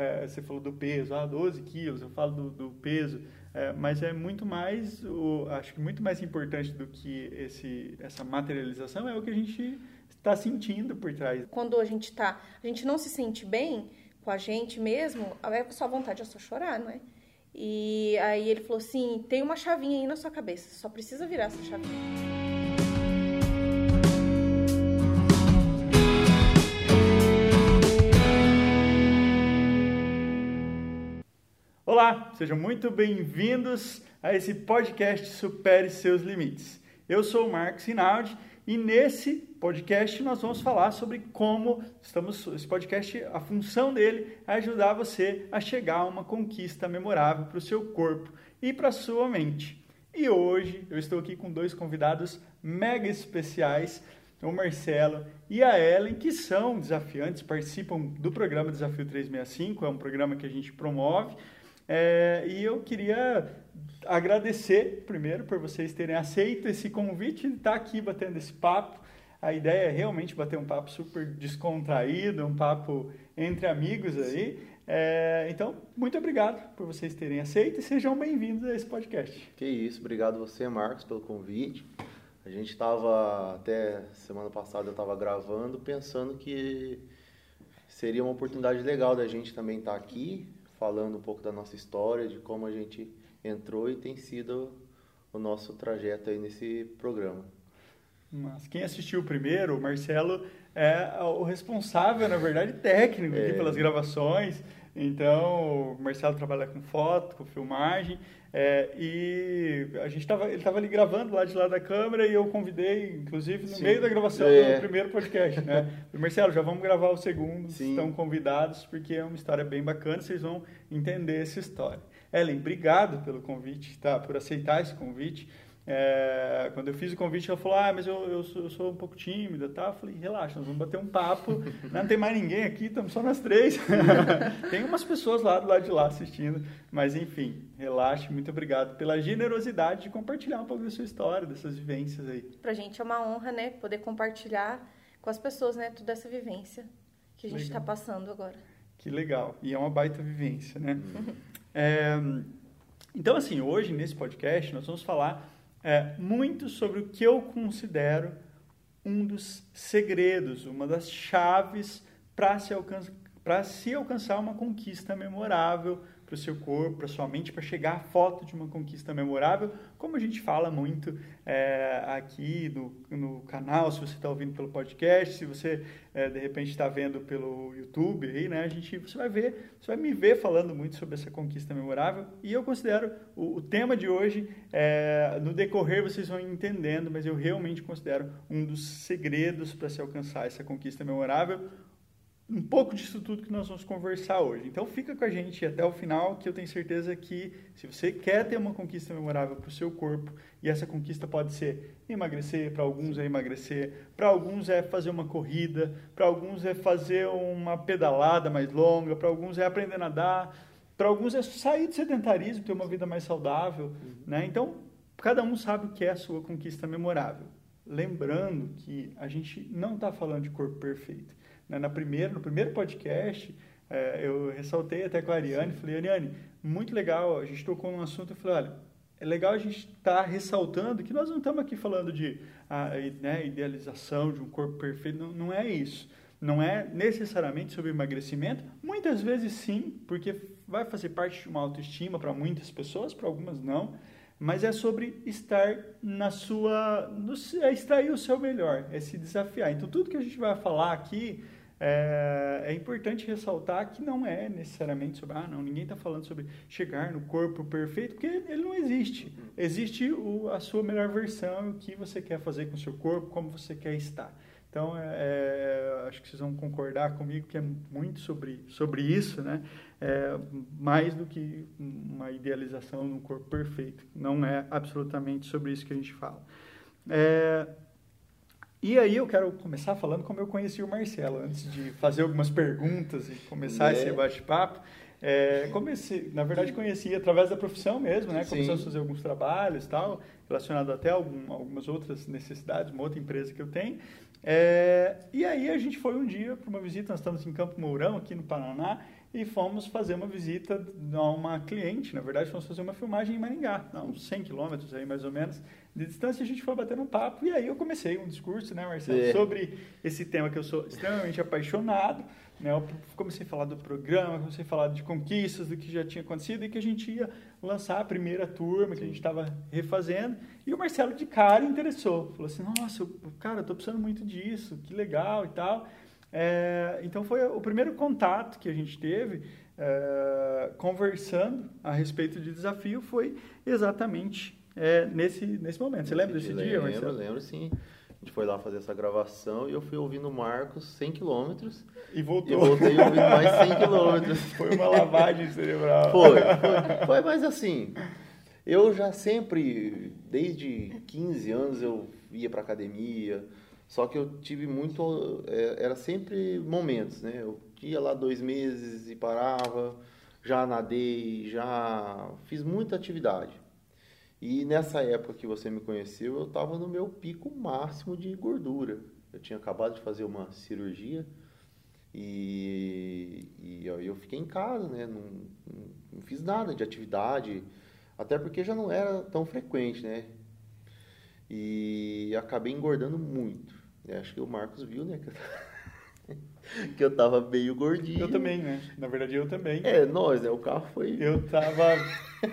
é, você falou do peso, ah, 12 quilos, eu falo do, do peso, é, mas é muito mais, o, acho que muito mais importante do que esse, essa materialização é o que a gente está sentindo por trás. Quando a gente tá, a gente não se sente bem com a gente mesmo, a sua vontade é só chorar, não é? E aí ele falou assim: tem uma chavinha aí na sua cabeça, só precisa virar essa chavinha. Olá, sejam muito bem-vindos a esse podcast Supere Seus Limites. Eu sou o Marcos Rinaldi e nesse podcast nós vamos falar sobre como estamos. Esse podcast, a função dele é ajudar você a chegar a uma conquista memorável para o seu corpo e para a sua mente. E hoje eu estou aqui com dois convidados mega especiais, o Marcelo e a Ellen, que são desafiantes, participam do programa Desafio 365, é um programa que a gente promove é, e eu queria agradecer primeiro por vocês terem aceito esse convite e estar aqui batendo esse papo. A ideia é realmente bater um papo super descontraído, um papo entre amigos aí. É, então, muito obrigado por vocês terem aceito e sejam bem-vindos a esse podcast. Que isso, obrigado você, Marcos, pelo convite. A gente estava, até semana passada eu estava gravando, pensando que seria uma oportunidade legal da gente também estar aqui, falando um pouco da nossa história, de como a gente entrou e tem sido o nosso trajeto aí nesse programa. Mas quem assistiu primeiro, o Marcelo é o responsável, na verdade, técnico aqui é. pelas gravações. Então, o Marcelo trabalha com foto, com filmagem, é, e a gente tava, ele estava ali gravando lá de lá da câmera e eu convidei, inclusive, no Sim. meio da gravação é. do primeiro podcast, né? Marcelo, já vamos gravar o segundo, Sim. estão convidados, porque é uma história bem bacana, vocês vão entender essa história. Ellen, obrigado pelo convite, tá? Por aceitar esse convite. É, quando eu fiz o convite, ela falou: Ah, mas eu, eu, sou, eu sou um pouco tímida. Tá? Eu falei: Relaxa, nós vamos bater um papo. Não tem mais ninguém aqui, estamos só nós três. tem umas pessoas lá do lado de lá assistindo. Mas enfim, relaxe. Muito obrigado pela generosidade de compartilhar um pouco da sua história, dessas vivências aí. Pra gente é uma honra, né? Poder compartilhar com as pessoas, né? Toda essa vivência que a gente está passando agora. Que legal. E é uma baita vivência, né? é, então, assim, hoje nesse podcast nós vamos falar é, muito sobre o que eu considero um dos segredos, uma das chaves para se, se alcançar uma conquista memorável para o seu corpo, para sua mente, para chegar à foto de uma conquista memorável, como a gente fala muito é, aqui no, no canal, se você está ouvindo pelo podcast, se você é, de repente está vendo pelo YouTube, aí, né, a gente, você vai ver, você vai me ver falando muito sobre essa conquista memorável e eu considero o, o tema de hoje, é, no decorrer vocês vão entendendo, mas eu realmente considero um dos segredos para se alcançar essa conquista memorável, um pouco disso tudo que nós vamos conversar hoje. Então fica com a gente até o final, que eu tenho certeza que se você quer ter uma conquista memorável para o seu corpo, e essa conquista pode ser emagrecer, para alguns é emagrecer, para alguns é fazer uma corrida, para alguns é fazer uma pedalada mais longa, para alguns é aprender a nadar, para alguns é sair do sedentarismo, ter uma vida mais saudável, uhum. né? Então, cada um sabe o que é a sua conquista memorável. Lembrando que a gente não está falando de corpo perfeito né, na primeira, no primeiro podcast, é, eu ressaltei até com a Ariane, falei, Ariane, muito legal, a gente tocou num assunto, eu falei, olha, é legal a gente estar tá ressaltando que nós não estamos aqui falando de a, né, idealização de um corpo perfeito, não, não é isso. Não é necessariamente sobre emagrecimento, muitas vezes sim, porque vai fazer parte de uma autoestima para muitas pessoas, para algumas não, mas é sobre estar na sua, no, é extrair o seu melhor, é se desafiar. Então tudo que a gente vai falar aqui é, é, importante ressaltar que não é necessariamente sobre, ah, não, ninguém está falando sobre chegar no corpo perfeito, porque ele não existe. Existe o, a sua melhor versão, o que você quer fazer com o seu corpo, como você quer estar. Então, é, é, acho que vocês vão concordar comigo que é muito sobre, sobre isso, né? É, mais do que uma idealização no corpo perfeito. Não é absolutamente sobre isso que a gente fala. É, e aí eu quero começar falando como eu conheci o Marcelo, antes de fazer algumas perguntas e começar é. esse bate-papo. É, comecei, na verdade, conheci através da profissão mesmo, né? Começamos a fazer alguns trabalhos tal, relacionado até a algum, algumas outras necessidades, uma outra empresa que eu tenho. É, e aí a gente foi um dia para uma visita, nós estamos em Campo Mourão, aqui no Paraná, e fomos fazer uma visita a uma cliente. Na verdade, fomos fazer uma filmagem em Maringá, a uns 100 quilômetros aí mais ou menos de distância. A gente foi batendo um papo e aí eu comecei um discurso, né, Marcelo, é. sobre esse tema que eu sou extremamente apaixonado. Né? Eu comecei a falar do programa, comecei a falar de conquistas, do que já tinha acontecido e que a gente ia lançar a primeira turma, que a gente estava refazendo. E o Marcelo de cara interessou. Falou assim, nossa, cara, eu tô precisando muito disso, que legal e tal. É, então foi o primeiro contato que a gente teve é, conversando a respeito de desafio foi exatamente é, nesse, nesse momento. Você lembra desse dia, Marcelo? Lembro, lembro sim. A gente foi lá fazer essa gravação e eu fui ouvindo o Marcos 100 quilômetros. E voltou. E voltei ouvindo mais 100 quilômetros. Foi uma lavagem cerebral. Foi, foi, foi, mas assim, eu já sempre, desde 15 anos, eu ia para academia, só que eu tive muito, é, era sempre momentos, né? Eu ia lá dois meses e parava, já nadei, já fiz muita atividade. E nessa época que você me conheceu, eu estava no meu pico máximo de gordura. Eu tinha acabado de fazer uma cirurgia e, e eu fiquei em casa, né? Não, não, fiz nada de atividade, até porque já não era tão frequente, né? E acabei engordando muito. Acho que o Marcos viu, né? que eu tava meio gordinho. Eu também, né? Na verdade, eu também. É, nós, né? O carro foi. Eu tava.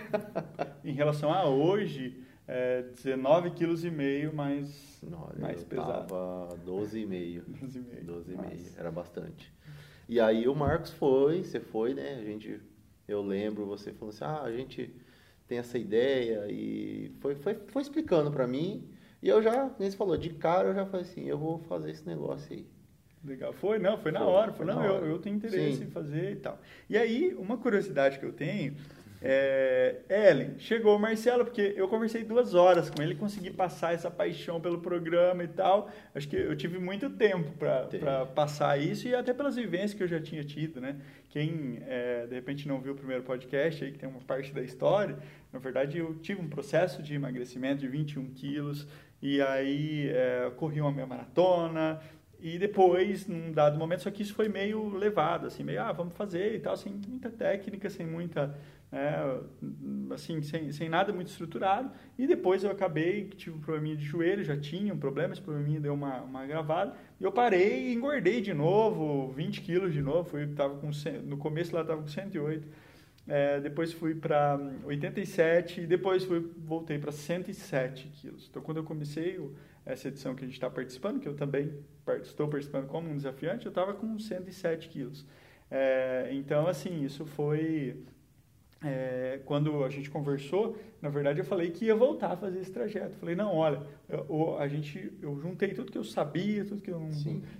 em relação a hoje, é, 19,5 kg mais, Não, mais eu pesado. Tava 12,5. 12,5. 12,5. Era bastante. E aí o Marcos foi, você foi, né? A gente. Eu lembro você falando assim: ah, a gente tem essa ideia e foi, foi, foi explicando para mim. E eu já, nem você falou, de cara eu já falei assim: eu vou fazer esse negócio aí. Legal. Foi, não, foi na foi, hora. Foi, não, eu, eu tenho interesse Sim. em fazer e tal. E aí, uma curiosidade que eu tenho é, Ellen, chegou o Marcelo, porque eu conversei duas horas com ele, consegui passar essa paixão pelo programa e tal. Acho que eu tive muito tempo para passar isso e até pelas vivências que eu já tinha tido, né? Quem, é, de repente, não viu o primeiro podcast aí, que tem uma parte da história, na verdade, eu tive um processo de emagrecimento de 21 quilos e aí é, corri uma meia maratona, e depois, num dado momento, só que isso foi meio levado, assim, meio, ah, vamos fazer e tal, sem muita técnica, sem muita, é, assim, sem, sem nada muito estruturado. E depois eu acabei, tive um probleminha de joelho, já tinha um problema, esse probleminha deu uma, uma gravada. E eu parei e engordei de novo, 20 quilos de novo, fui, tava com, no começo lá estava com 108. É, depois fui para 87 e depois fui, voltei para 107 quilos. Então, quando eu comecei essa edição que a gente está participando, que eu também estou participando como um desafiante, eu estava com 107 quilos. É, então, assim, isso foi... É, quando a gente conversou, na verdade eu falei que ia voltar a fazer esse trajeto. Falei, não, olha, eu, a gente, eu juntei tudo que eu sabia, tudo que eu,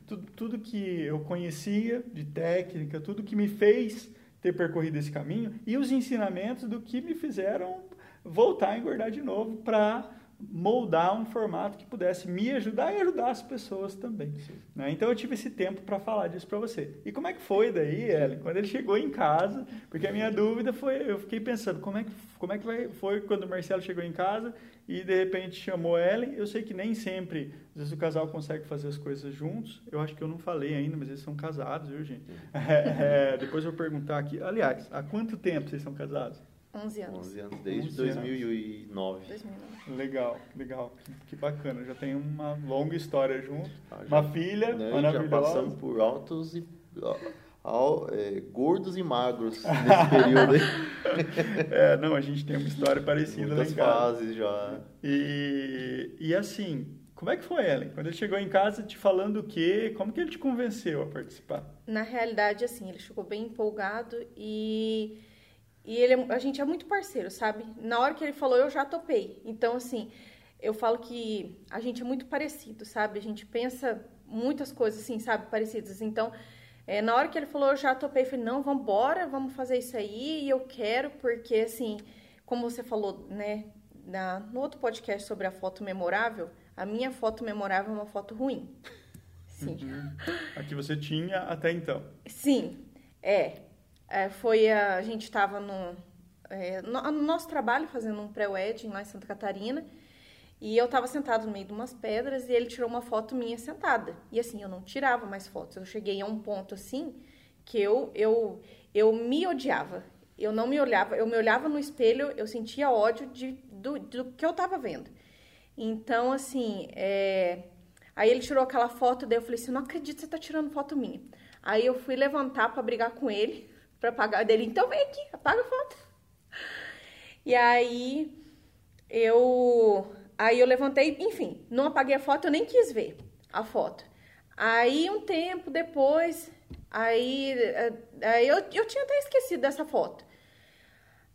tudo, tudo que eu conhecia de técnica, tudo que me fez ter percorrido esse caminho e os ensinamentos do que me fizeram voltar a engordar de novo para moldar um formato que pudesse me ajudar e ajudar as pessoas também. Né? Então eu tive esse tempo para falar disso para você. E como é que foi daí, Ellen, quando ele chegou em casa? Porque a minha dúvida foi, eu fiquei pensando, como é que, como é que vai, foi quando o Marcelo chegou em casa e de repente chamou Ellen? Eu sei que nem sempre, às vezes o casal consegue fazer as coisas juntos. Eu acho que eu não falei ainda, mas eles são casados, viu, gente? É, é, depois eu vou perguntar aqui. Aliás, há quanto tempo vocês são casados? 11 anos. 11 anos, desde 11 2009. 2009. Legal, legal. Que, que, bacana. Já tem uma longa história junto. Ah, já, uma filha né, maravilhosa. Já passamos por altos e... Ao, é, gordos e magros nesse período aí. é, não, a gente tem uma história parecida Muitas lá em casa. fases já. E, e assim, como é que foi, Ellen? Quando ele chegou em casa te falando o quê? Como que ele te convenceu a participar? Na realidade, assim, ele chegou bem empolgado e e ele, a gente é muito parceiro, sabe? Na hora que ele falou, eu já topei. Então, assim, eu falo que a gente é muito parecido, sabe? A gente pensa muitas coisas, assim, sabe? Parecidas. Então, é, na hora que ele falou, eu já topei. Falei, não, vamos embora, vamos fazer isso aí. E eu quero, porque, assim, como você falou, né? Na, no outro podcast sobre a foto memorável, a minha foto memorável é uma foto ruim. Sim. Uhum. A que você tinha até então. Sim, é. É, foi a, a gente estava no, é, no, no, nosso trabalho fazendo um pré-wedding lá em Santa Catarina e eu estava sentado no meio de umas pedras e ele tirou uma foto minha sentada. E assim, eu não tirava mais fotos. Eu cheguei a um ponto assim que eu eu eu me odiava. Eu não me olhava, eu me olhava no espelho, eu sentia ódio de, do, do que eu tava vendo. Então, assim, é... aí ele tirou aquela foto, daí eu falei assim, não acredito que você tá tirando foto minha. Aí eu fui levantar para brigar com ele, para pagar dele, então vem aqui, apaga a foto. E aí eu aí eu levantei, enfim, não apaguei a foto, eu nem quis ver a foto. Aí um tempo depois, aí, aí eu, eu tinha até esquecido dessa foto.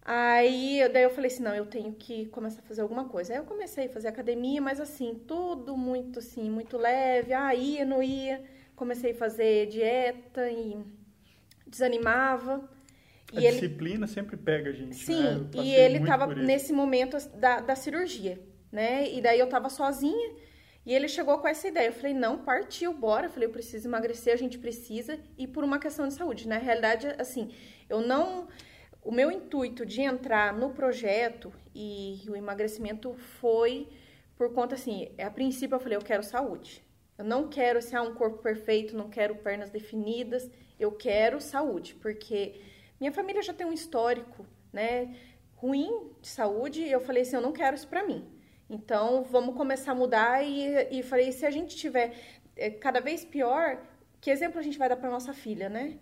Aí daí eu falei assim, não, eu tenho que começar a fazer alguma coisa. Aí eu comecei a fazer academia, mas assim, tudo muito assim, muito leve, ah, ia, não ia. Comecei a fazer dieta e desanimava. A e disciplina ele... sempre pega a gente. Sim, né? e ele estava nesse momento da, da cirurgia, né? E daí eu estava sozinha e ele chegou com essa ideia. Eu falei, não, partiu, bora. Eu falei, eu preciso emagrecer, a gente precisa, e por uma questão de saúde. Na realidade, assim, eu não. O meu intuito de entrar no projeto e o emagrecimento foi por conta, assim, a princípio eu falei, eu quero saúde. Eu não quero assim, um corpo perfeito, não quero pernas definidas, eu quero saúde, porque minha família já tem um histórico, né, ruim de saúde, e eu falei assim, eu não quero isso para mim. Então, vamos começar a mudar e, e falei, se a gente tiver é, cada vez pior, que exemplo a gente vai dar para nossa filha, né?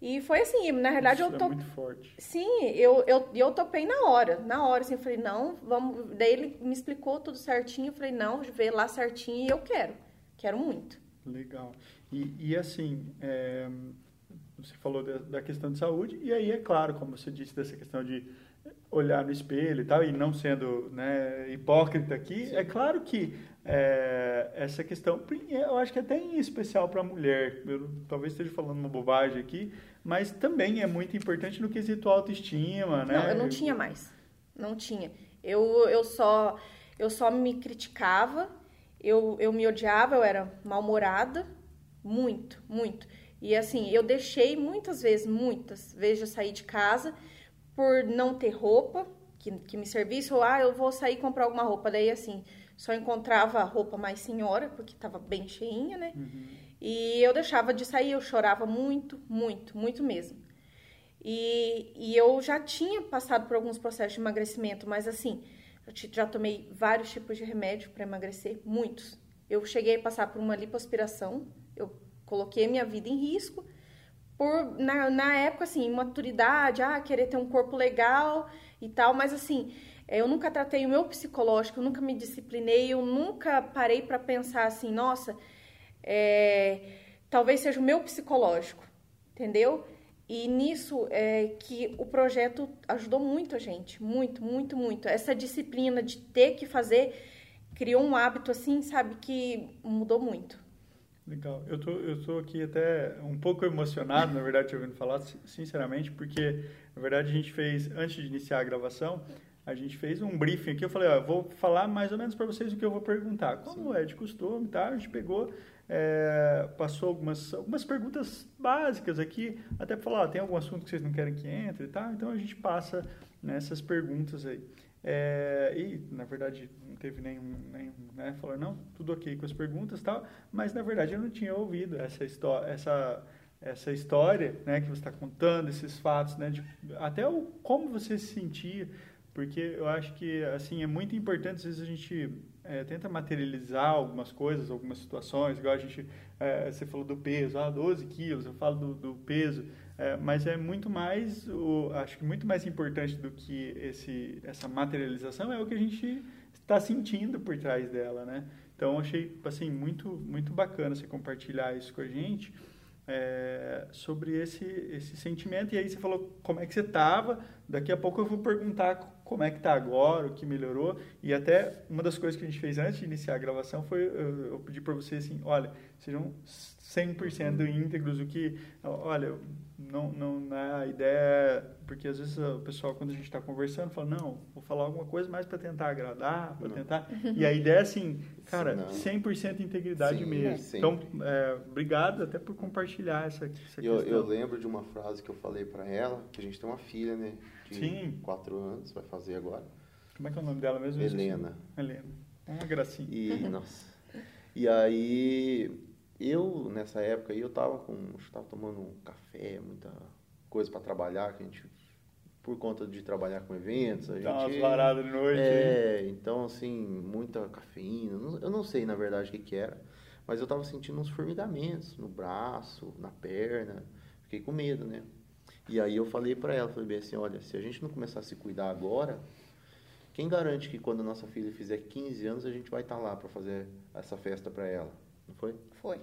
E foi assim, na realidade Isso eu tô. É muito forte. Sim, eu, eu, eu topei na hora. Na hora, assim, eu falei, não, vamos. Daí ele me explicou tudo certinho. Eu falei, não, vê lá certinho e eu quero. Quero muito. Legal. E, e assim, é, você falou da, da, questão de saúde, e aí é claro, como você disse, dessa questão de olhar no espelho e tal, e não sendo né, hipócrita aqui, Sim. é claro que é, essa questão, eu acho que é até em especial para a mulher, eu talvez esteja falando uma bobagem aqui, mas também é muito importante no quesito autoestima, né? Não, eu não tinha mais, não tinha. Eu, eu, só, eu só me criticava, eu, eu me odiava, eu era mal-humorada, muito, muito. E assim, eu deixei muitas vezes, muitas vezes eu sair de casa por não ter roupa que, que me servisse, ou ah, eu vou sair comprar alguma roupa. Daí, assim, só encontrava roupa mais senhora, porque estava bem cheinha, né? Uhum. E eu deixava de sair, eu chorava muito, muito, muito mesmo. E, e eu já tinha passado por alguns processos de emagrecimento, mas assim, eu já tomei vários tipos de remédio para emagrecer, muitos. Eu cheguei a passar por uma lipoaspiração, eu coloquei minha vida em risco, por na, na época assim, maturidade, ah, querer ter um corpo legal e tal, mas assim, eu nunca tratei o meu psicológico, eu nunca me disciplinei, eu nunca parei para pensar assim, nossa, é, talvez seja o meu psicológico, entendeu? E nisso é que o projeto ajudou muito a gente, muito, muito, muito. Essa disciplina de ter que fazer criou um hábito assim, sabe, que mudou muito. Legal. Eu tô, eu tô aqui até um pouco emocionado, na verdade, te ouvindo falar, sinceramente, porque, na verdade, a gente fez, antes de iniciar a gravação, a gente fez um briefing aqui. Eu falei, ó, vou falar mais ou menos para vocês o que eu vou perguntar. Como Sim. é de costume, tá? A gente pegou, é, passou algumas, algumas perguntas básicas aqui, até para falar, ó, tem algum assunto que vocês não querem que entre, tá? Então a gente passa nessas perguntas aí. É, e, na verdade, não teve nenhum, nenhum né? Não, tudo ok com as perguntas tal, mas, na verdade, eu não tinha ouvido essa história, essa, essa história, né, que você está contando, esses fatos, né, de, até o, como você se sentia, porque eu acho que, assim, é muito importante, às vezes a gente é, tenta materializar algumas coisas, algumas situações, igual a gente, é, você falou do peso, ah, 12 quilos, eu falo do, do peso, é, mas é muito mais, o, acho que muito mais importante do que esse, essa materialização é o que a gente está sentindo por trás dela, né? Então, achei, assim, muito, muito bacana você compartilhar isso com a gente, é, sobre esse, esse sentimento. E aí você falou como é que você estava, daqui a pouco eu vou perguntar como é que está agora, o que melhorou. E até uma das coisas que a gente fez antes de iniciar a gravação foi, eu, eu pedi para você assim, olha, sejam 100% íntegros, o que, olha, não, não, é a ideia, porque às vezes o pessoal, quando a gente está conversando, fala, não, vou falar alguma coisa mais para tentar agradar, para tentar, e a ideia é assim, cara, não. 100% integridade Sim, mesmo. Então, é, obrigado até por compartilhar essa, essa eu, questão. Eu lembro de uma frase que eu falei para ela, que a gente tem uma filha, né, de Sim. quatro anos, vai fazer agora. Como é que é o nome dela mesmo? Helena. Helena. Uma gracinha. E, nossa, e aí eu, nessa época aí, eu tava com, eu tava tomando um café, muita coisa para trabalhar, que a gente por conta de trabalhar com eventos, a gente Dá umas varadas de noite. É, então assim, muita cafeína, eu não sei na verdade o que que era, mas eu tava sentindo uns formigamentos no braço, na perna, fiquei com medo, né? E aí eu falei para ela, falei bem assim, olha, se a gente não começar a se cuidar agora, quem garante que quando a nossa filha fizer 15 anos a gente vai estar lá para fazer essa festa para ela? Não foi? Foi.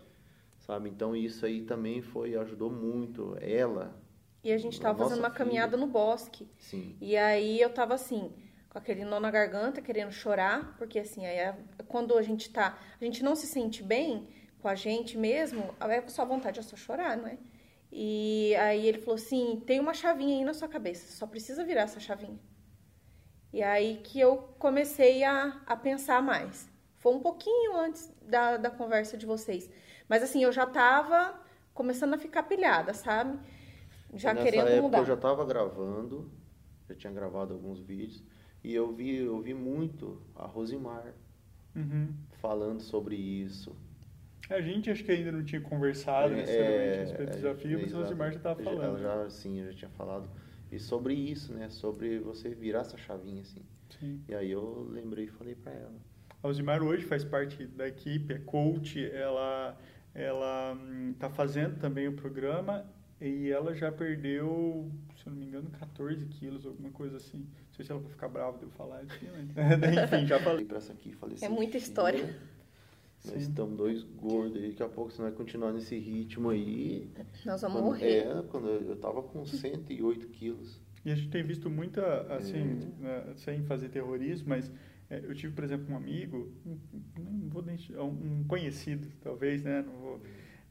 Sabe? Então isso aí também foi ajudou muito ela. E a gente tava Nossa fazendo uma filha. caminhada no bosque. Sim. E aí eu tava assim, com aquele nó na garganta, querendo chorar, porque assim, aí é- quando a gente tá, a gente não se sente bem com a gente mesmo, a sua vontade é só chorar, não é? E aí ele falou assim, tem uma chavinha aí na sua cabeça, só precisa virar essa chavinha. E aí que eu comecei a, a pensar mais. Foi um pouquinho antes da, da conversa de vocês. Mas assim, eu já tava começando a ficar pilhada, sabe? Já Nessa querendo época mudar. eu já estava gravando, já tinha gravado alguns vídeos e eu vi, eu vi muito a Rosimar Uhum. falando sobre isso. A gente acho que ainda não tinha conversado necessariamente a respeito do desafio, mas a. Rosimar já estava Ela falando. já, sim, eu já tinha falado. E sobre isso, né? Sobre você virar essa chavinha, assim. Sim. E aí eu lembrei e falei pra ela. A Rosimar hoje faz parte da equipe, é coach, ela ela está fazendo também o programa e ela já perdeu, se eu não me engano, 14 quilos, alguma coisa assim. Não sei se ela vai ficar brava de eu falar isso, mas enfim, já falei. Pra essa aqui, falei É assim, muita "Filha, história." Nós estamos dois gordos aí, daqui a pouco se nós continuar nesse ritmo aí. Nós vamos quando- morrer. É, quando eu eu tava com 108 quilos. E a gente tem visto muita, assim, né, sem fazer terrorismo, mas é, eu tive, por exemplo, um amigo, um, não vou nem, um conhecido, talvez, né, não vou,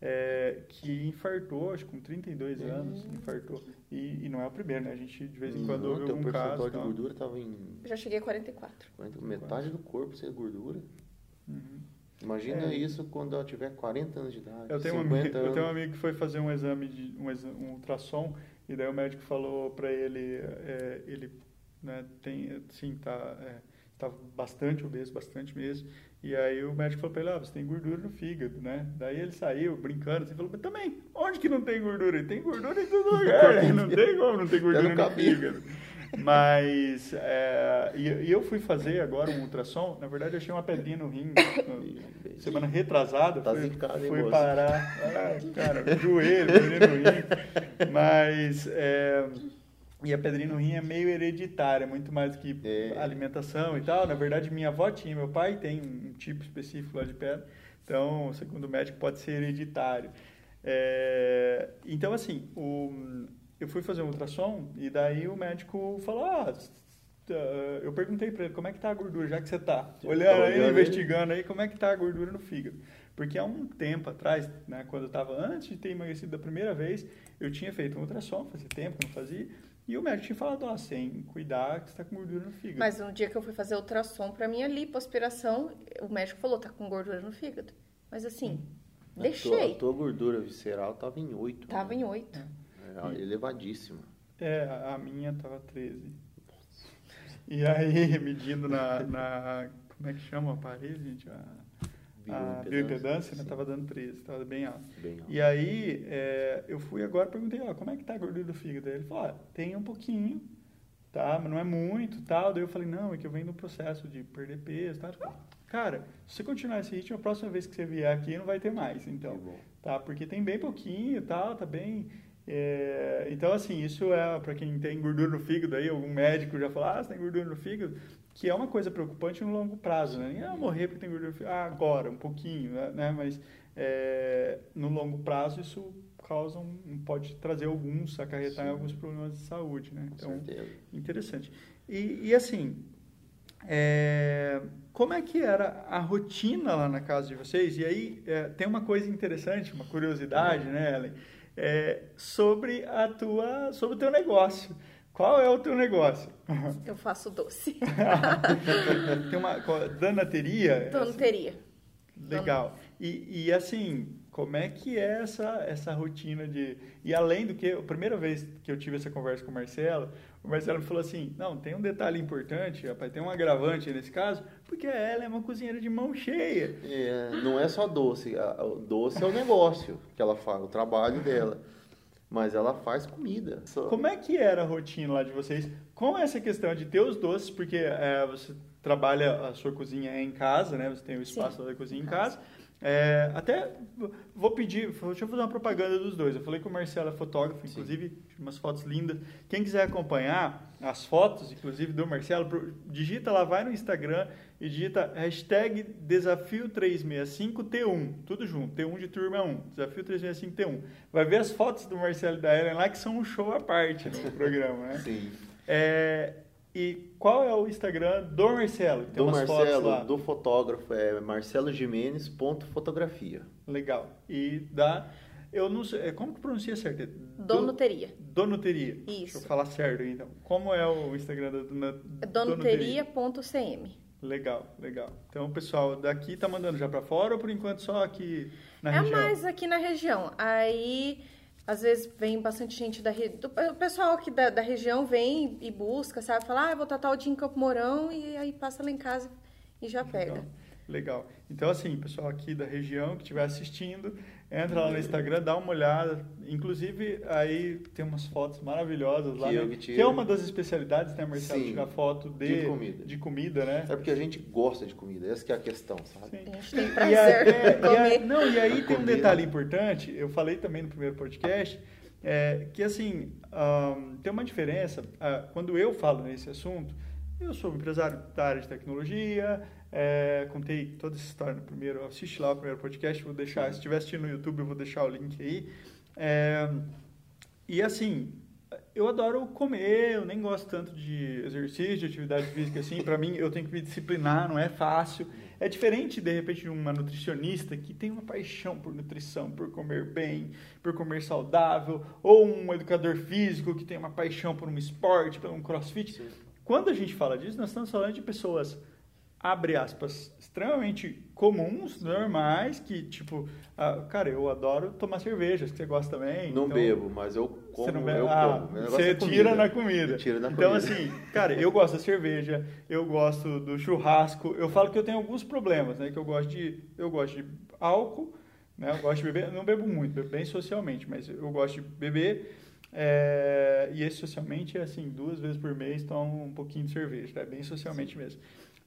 é, que infartou, acho que com 32 anos, infartou. E, e não é o primeiro, né? A gente, de vez em quando, Não, ouve algum percentual caso. de tal. gordura tava em Eu já cheguei a 44. 40, metade do corpo ser gordura. Uhum. Imagina É. isso quando ela tiver 40 anos de idade. Eu tenho, um 50 amigo, eu anos. tenho um amigo que foi fazer um exame, de, um, um ultrassom, e daí o médico falou para ele, é, ele né, tem, assim, tá, tá bastante obeso, bastante mesmo, e aí o médico falou para ele, ah, você tem gordura no fígado, né? Daí ele saiu brincando, assim, falou, mas também, onde que não tem gordura? Tem gordura em todo lugar, né? não tem como não ter gordura no fígado. Mas, é, e, e eu fui fazer agora um ultrassom, na verdade eu achei uma pedrinha no rim, no- semana retrasada, Tá fui, fui parar, ah, cara, joelho, pedrinha no rim, mas, é, e a pedrinha no rim é meio hereditária, muito mais que É. alimentação e tal, na verdade minha avó tinha, meu pai tem um tipo específico lá de pedra, então, segundo o médico, pode ser hereditário. É, então, assim, o, eu fui fazer um ultrassom e daí o médico falou, ah, tá, eu perguntei para ele como é que tá a gordura, já que você tá olhando Tá aí, olhando aí. investigando aí, como é que tá a gordura no fígado. Porque há um tempo atrás, né, quando eu estava antes de ter emagrecido da primeira vez, eu tinha feito um ultrassom, fazia tempo que não fazia, e o médico tinha falado, ó, sem cuidar que você está com gordura no fígado. Mas no dia que eu fui fazer ultrassom pra minha lipoaspiração, o médico falou, tá com gordura no fígado. Mas assim, A tua, deixei. a tua gordura visceral tava em 8. Tava em 8. É, elevadíssima. É, a minha tava 13. E aí, medindo na, na- como é que chama o aparelho, gente? A, a bioimpedância, né? Tava dando 13, tava bem alto. Bem alto. E aí, é, eu fui agora e perguntei, ó, como é que tá a gordura do fígado? Aí ele falou, ó, tem um pouquinho, tá? Mas não é muito, tal. Daí eu falei, não, é que eu venho no processo de perder peso, tá? Cara, se você continuar esse ritmo, a próxima vez que você vier aqui não vai ter mais, então. Tá? Porque tem bem pouquinho tal, tá bem... é, então, assim, isso é para quem tem gordura no fígado aí, algum médico já falou, ah, você tem gordura no fígado, que é uma coisa preocupante no longo prazo, né? Ninguém vai morrer porque tem gordura ah, agora, um pouquinho, né? né? Mas é, no longo prazo isso causa um, pode trazer alguns, acarretar Sim. alguns problemas de saúde, né? Com Então, certeza. Interessante. E, e assim, é, como é que era a rotina lá na casa de vocês? E aí é, tem uma coisa interessante, uma curiosidade, né, Ellen? É, sobre a tua, sobre o teu negócio. Qual é o teu negócio? Eu faço doce. tem uma danateria? Tonteria. Legal. E, e assim, como é que é essa, essa rotina de. E além do que, a primeira vez que eu tive essa conversa com o Marcelo, o Marcelo me falou assim: não, tem um detalhe importante, rapaz, tem um agravante nesse caso, porque ela é uma cozinheira de mão cheia. É, não é só doce. doce é o negócio que ela fala, o trabalho dela. Mas ela faz comida. Só- Como é que era a rotina lá de vocês com essa questão de ter os doces? Porque é, você trabalha, a sua cozinha é em casa, né? Você tem o espaço da cozinha em casa. É, até vou pedir, deixa eu fazer uma propaganda dos dois. Eu falei que o Marcelo é fotógrafo, inclusive, umas fotos lindas. Quem quiser acompanhar as fotos, inclusive do Marcelo, digita lá, vai no Instagram e digita hashtag desafio365T1, tudo junto, T1 de turma 1, desafio 365T1. Vai ver as fotos do Marcelo e da Ellen lá, que são um show à parte no programa, né? Sim. É, e qual é o Instagram do Marcelo? Tem Do umas fotos Marcelo, lá. do fotógrafo, é marcelojimenez.fotografia. Legal. E da. Eu não sei. é, Como que pronuncia certo? É do- Donuteria. Donuteria. Deixa Isso. eu falar certo então. Como é o Instagram da Dona- É Donuteria.cm. Legal, legal. Então o pessoal daqui tá mandando já pra fora ou por enquanto só aqui na É região? mais aqui na região. Aí, às vezes, vem bastante gente da região. O pessoal aqui da, da região vem e busca, sabe? Fala, ah, vou estar tal dia em Campo Mourão e aí passa lá em casa e já pega. Legal. Então, assim, pessoal aqui da região que estiver assistindo, entra lá no Instagram, dá uma olhada. Inclusive, aí tem umas fotos maravilhosas lá, Que né? eu que tiro. que é uma das especialidades, né, Marcelo? Sim. Tirar foto de, De comida. de comida, né? É porque a gente gosta de comida, essa que é a questão, sabe? Sim. A gente tem E, prazer a- é, e a- comer. não, e aí tem um detalhe importante, eu falei também no primeiro podcast, é, que assim, ahn, tem uma diferença, ah, quando eu falo nesse assunto, eu sou um empresário da área de tecnologia, é, contei toda essa história no primeiro, assiste lá o primeiro podcast, vou deixar, se estiver assistindo no YouTube, eu vou deixar o link aí. É, e assim, eu adoro comer, eu nem gosto tanto de exercício, de atividade física assim. Para mim, eu tenho que me disciplinar, não é fácil. É diferente, de repente, de uma nutricionista que tem uma paixão por nutrição, por comer bem, por comer saudável, ou um educador físico que tem uma paixão por um esporte, por um crossfit. Quando a gente fala disso, nós estamos falando de pessoas, abre aspas, extremamente comuns, normais, que tipo, ah, cara, eu adoro tomar cerveja, acho que você gosta também. Não então- bebo, mas eu como, você não bebe? eu ah, como. Você é tira na comida. Tira na então, comida. assim, cara, eu gosto da cerveja, eu gosto do churrasco. Eu falo que eu tenho alguns problemas, né? Que eu gosto de, eu gosto de álcool, né? Eu gosto de beber, não bebo muito, bebo bem socialmente, mas eu gosto de beber. é, e esse socialmente é assim, duas vezes por mês tomo um pouquinho de cerveja, tá? Bem socialmente mesmo.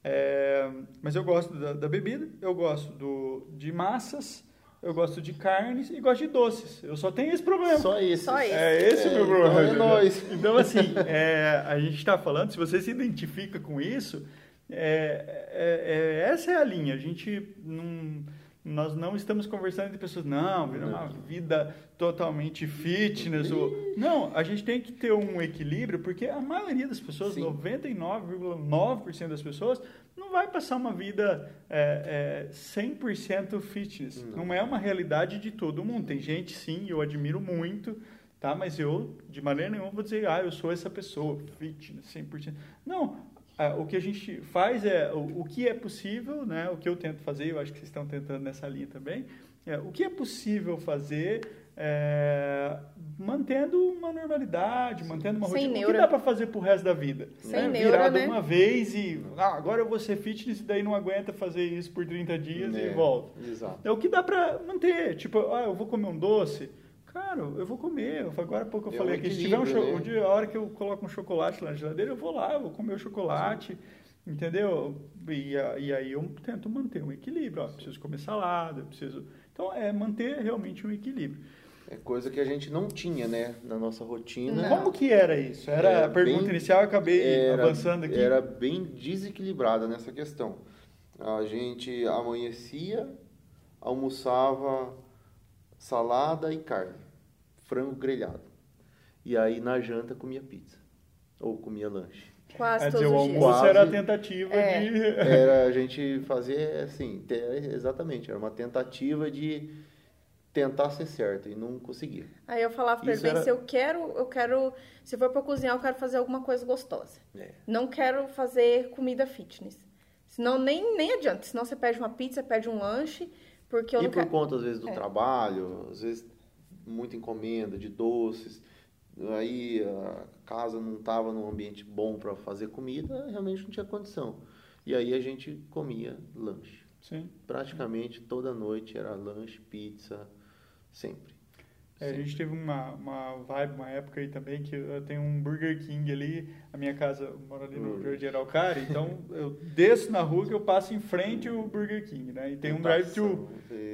É, mas eu gosto da, da bebida, eu gosto do, de massas, eu gosto de carnes e gosto de doces. Eu só tenho esse problema. Só esse. Só esse. É esse o meu É, problema. então é nóis. Então, assim, é, a gente está falando, se você se identifica com isso, é, é- é- essa é a linha. A gente não. Nós não estamos conversando de pessoas, não, vira uma vida totalmente fitness. Ou, não, a gente tem que ter um equilíbrio, porque a maioria das pessoas, Sim. 99,9% das pessoas, não vai passar uma vida é, é, 100% fitness. Não. Não é uma realidade de todo mundo. Tem gente, sim, eu admiro muito, tá? Mas eu, de maneira nenhuma, vou dizer, ah, eu sou essa pessoa, fitness, 100%. Não, ah, o que a gente faz é, o, o que é possível, né? O que eu tento fazer, eu acho que vocês estão tentando nessa linha também, é, o que é possível fazer é, mantendo uma normalidade, mantendo uma Sem rotina. O neura. que dá para fazer pro resto da vida? Sem É, neura, Virado né? uma vez e, ah, agora eu vou ser fitness e daí não aguenta fazer isso por 30 dias É, e volta. Exato. É o que dá pra manter. Tipo, ah, eu vou comer um doce. Cara, eu vou comer. Agora há pouco eu É falei um aqui, se tiver um né? o dia- a hora que eu coloco um chocolate lá na geladeira, eu vou lá, eu vou comer o chocolate. Entendeu? E, e aí eu tento manter um equilíbrio. Ó, preciso comer salada, preciso. Então, é manter realmente um equilíbrio. É coisa que a gente não tinha, né, na nossa rotina. Não. Como que era isso? Era Era a pergunta bem- inicial, eu acabei Era- avançando aqui. Era bem desequilibrada nessa questão. A gente amanhecia, almoçava salada e carne, frango grelhado. E aí na janta comia pizza ou comia lanche. Quase Quer todos o os dias. almoço Quase. era a tentativa É. de. Era a gente fazer assim, ter- exatamente, era uma tentativa de tentar ser certo e não conseguia. Aí eu falava pra ele, era- se eu quero, eu quero, se for pra cozinhar, eu quero fazer alguma coisa gostosa. É. Não quero fazer comida fitness. Senão nem, nem adianta. Senão você pede uma pizza, pede um lanche, porque eu e não por quero. conta, às vezes, do É. trabalho, às vezes, muita encomenda de doces, aí a casa não estava num ambiente bom para fazer comida, realmente não tinha condição. E aí a gente comia lanche. Sim. Praticamente toda noite era lanche, pizza, sempre. É, a gente teve uma, uma vibe, uma época aí também que eu tenho um Burger King ali, a minha casa mora ali no. Jardim Araucária, então eu desço na rua que eu passo em frente ao Burger King, né? E tem um drive-thru,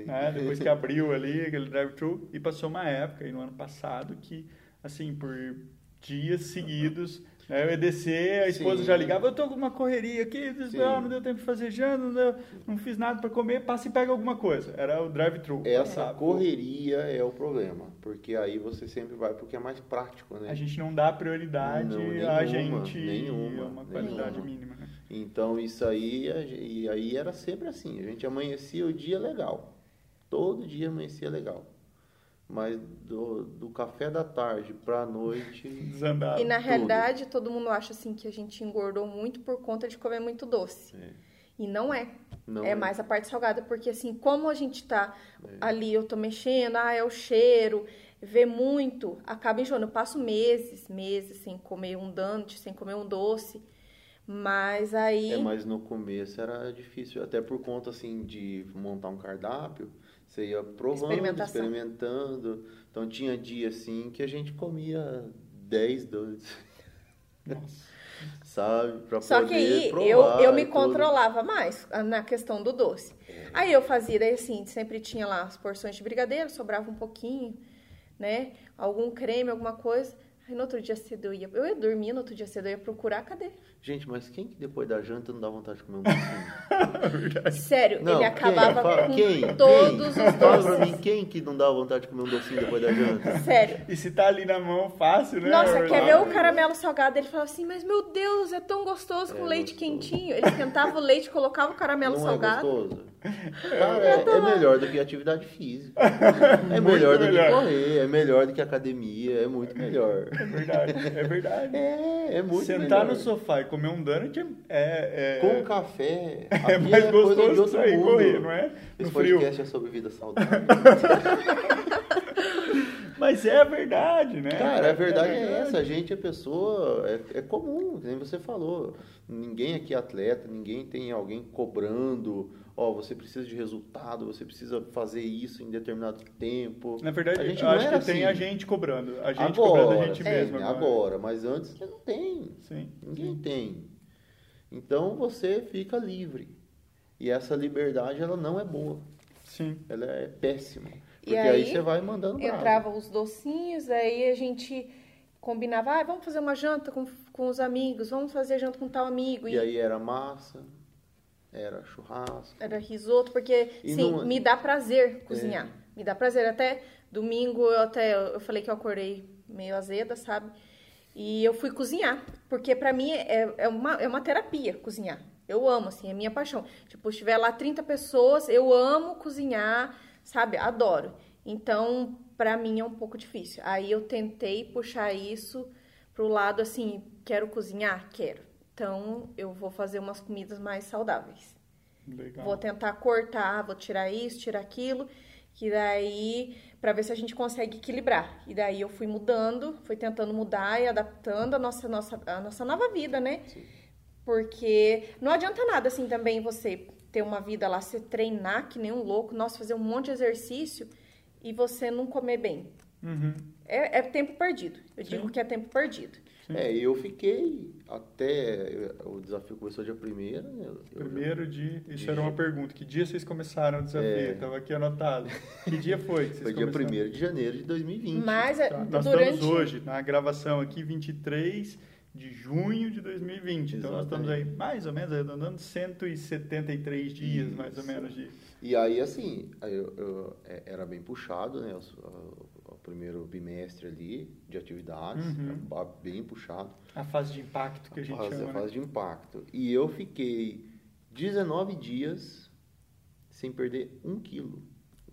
né? Depois que abriu ali aquele drive-thru e passou uma época aí no ano passado que, assim, por dias seguidos, né, eu ia descer, a esposa Sim. já ligava, eu tô com uma correria aqui, ah, não deu tempo de fazer janta, não, não fiz nada para comer, passa e pega alguma coisa. Era o drive-thru. Essa correria é o problema, porque aí você sempre vai porque é mais prático, né? A gente não dá prioridade Não, a nenhuma, gente nenhuma, a uma qualidade nenhuma. mínima, né? Então isso aí, a e aí era sempre assim, a gente amanhecia o dia legal. Todo dia amanhecia legal. Mas do, do café da tarde pra noite, Desandado. E na tudo. realidade, todo mundo acha assim que a gente engordou muito por conta de comer muito doce. É. E não é. não é mais a parte salgada, porque assim, como a gente tá ali, eu tô mexendo, ah, é o cheiro, vê muito, acaba enjoando. Eu passo meses, meses sem comer um donut, sem comer um doce. Mas aí. É, mas no começo era difícil, até por conta assim de montar um cardápio, você ia provando, experimentando. Então tinha dia assim que a gente comia 10 doces, Nossa. sabe? Pra Só poder que aí provar eu, eu me controlava mais na questão do doce. Aí eu fazia, daí assim, sempre tinha lá as porções de brigadeiro, sobrava um pouquinho, né? Algum creme, alguma coisa. Aí no outro dia cedo eu ia. Eu ia dormir, no outro dia cedo eu ia procurar, cadê? Gente, mas quem que depois da janta não dá vontade de comer um docinho? Sério, Não, ele quem? acabava Fala- com quem? todos quem? os Fala pra doces. mim, quem que não dá vontade de comer um docinho depois da janta? Sério. E se tá ali na mão, fácil, né? Nossa, quer ver o caramelo salgado? Ele falava assim, mas meu Deus, é tão gostoso com É leite gostoso. quentinho. Ele esquentava o leite, colocava o caramelo não salgado. é gostoso? Cara, é, é melhor do que atividade física. É melhor do melhor. que correr, é melhor do que academia, é muito melhor. É verdade, é verdade. É, é muito Sentar melhor. no sofá e comer um donut é... é, é- Com café. É mais coisa de gostoso outro sair mundo. correr, não é? Esse No frio. podcast é sobre vida saudável. Mas é a verdade, né? Cara, a verdade é, essa. A gente é pessoa, é, é comum, nem você falou. Ninguém aqui é atleta, ninguém tem alguém cobrando. Ó, você precisa de resultado, você precisa fazer isso em determinado tempo. Na verdade, a gente eu não acho que era tem assim. a gente cobrando. A gente agora, cobrando a gente sim, mesmo agora. agora. mas antes você não tem. Sim. Ninguém tem. Então você fica livre. E essa liberdade ela não é boa. Sim. Ela é péssima. E Porque aí, aí, você vai mandando brasa. Entrava os docinhos, aí a gente combinava, ah, vamos fazer uma janta com, com os amigos, vamos fazer janta com tal amigo. E aí era massa, era churrasco. Era risoto, porque, sim, não- é. me dá prazer cozinhar. Me dá prazer. Até domingo, eu até eu falei que eu acordei meio azeda, sabe? E eu fui cozinhar, porque pra mim é, é, uma, é uma terapia cozinhar. Eu amo, assim, é minha paixão. Tipo, se tiver lá 30 pessoas, eu amo cozinhar, sabe? Adoro. Então, pra mim é um pouco difícil. Aí eu tentei puxar isso pro lado assim, quero cozinhar? Quero. Então, eu vou fazer umas comidas mais saudáveis. Legal. Vou tentar cortar, vou tirar isso, tirar aquilo, que daí para ver se a gente consegue equilibrar. E daí eu fui mudando, fui tentando mudar e adaptando a nossa nossa a nossa nova vida, né? Sim. Porque não adianta nada assim também você ter uma vida lá, você treinar que nem um louco, nossa, fazer um monte de exercício e você não comer bem. Uhum. É, é tempo perdido. Eu digo que é tempo perdido. É, eu fiquei até. O desafio começou dia primeiro, né? Eu- eu- Primeiro dia, isso de- era uma pergunta. Que dia vocês começaram o desafio? É. Estava aqui anotado. Que dia foi que vocês Foi dia começaram? 1 de janeiro de 2020. Mas Tá, Nós durante estamos hoje, na gravação aqui, 23 de junho de 2020. Então nós estamos aí, mais ou menos, arredondando 173 dias, mais ou menos, de... E aí, assim, eu- eu- é- era bem puxado, né? O, o- primeiro bimestre ali de atividades, Uhum. bem puxado. a fase de impacto que a gente fase, chama, a né? fase de impacto. E eu fiquei 19 dias sem perder um quilo.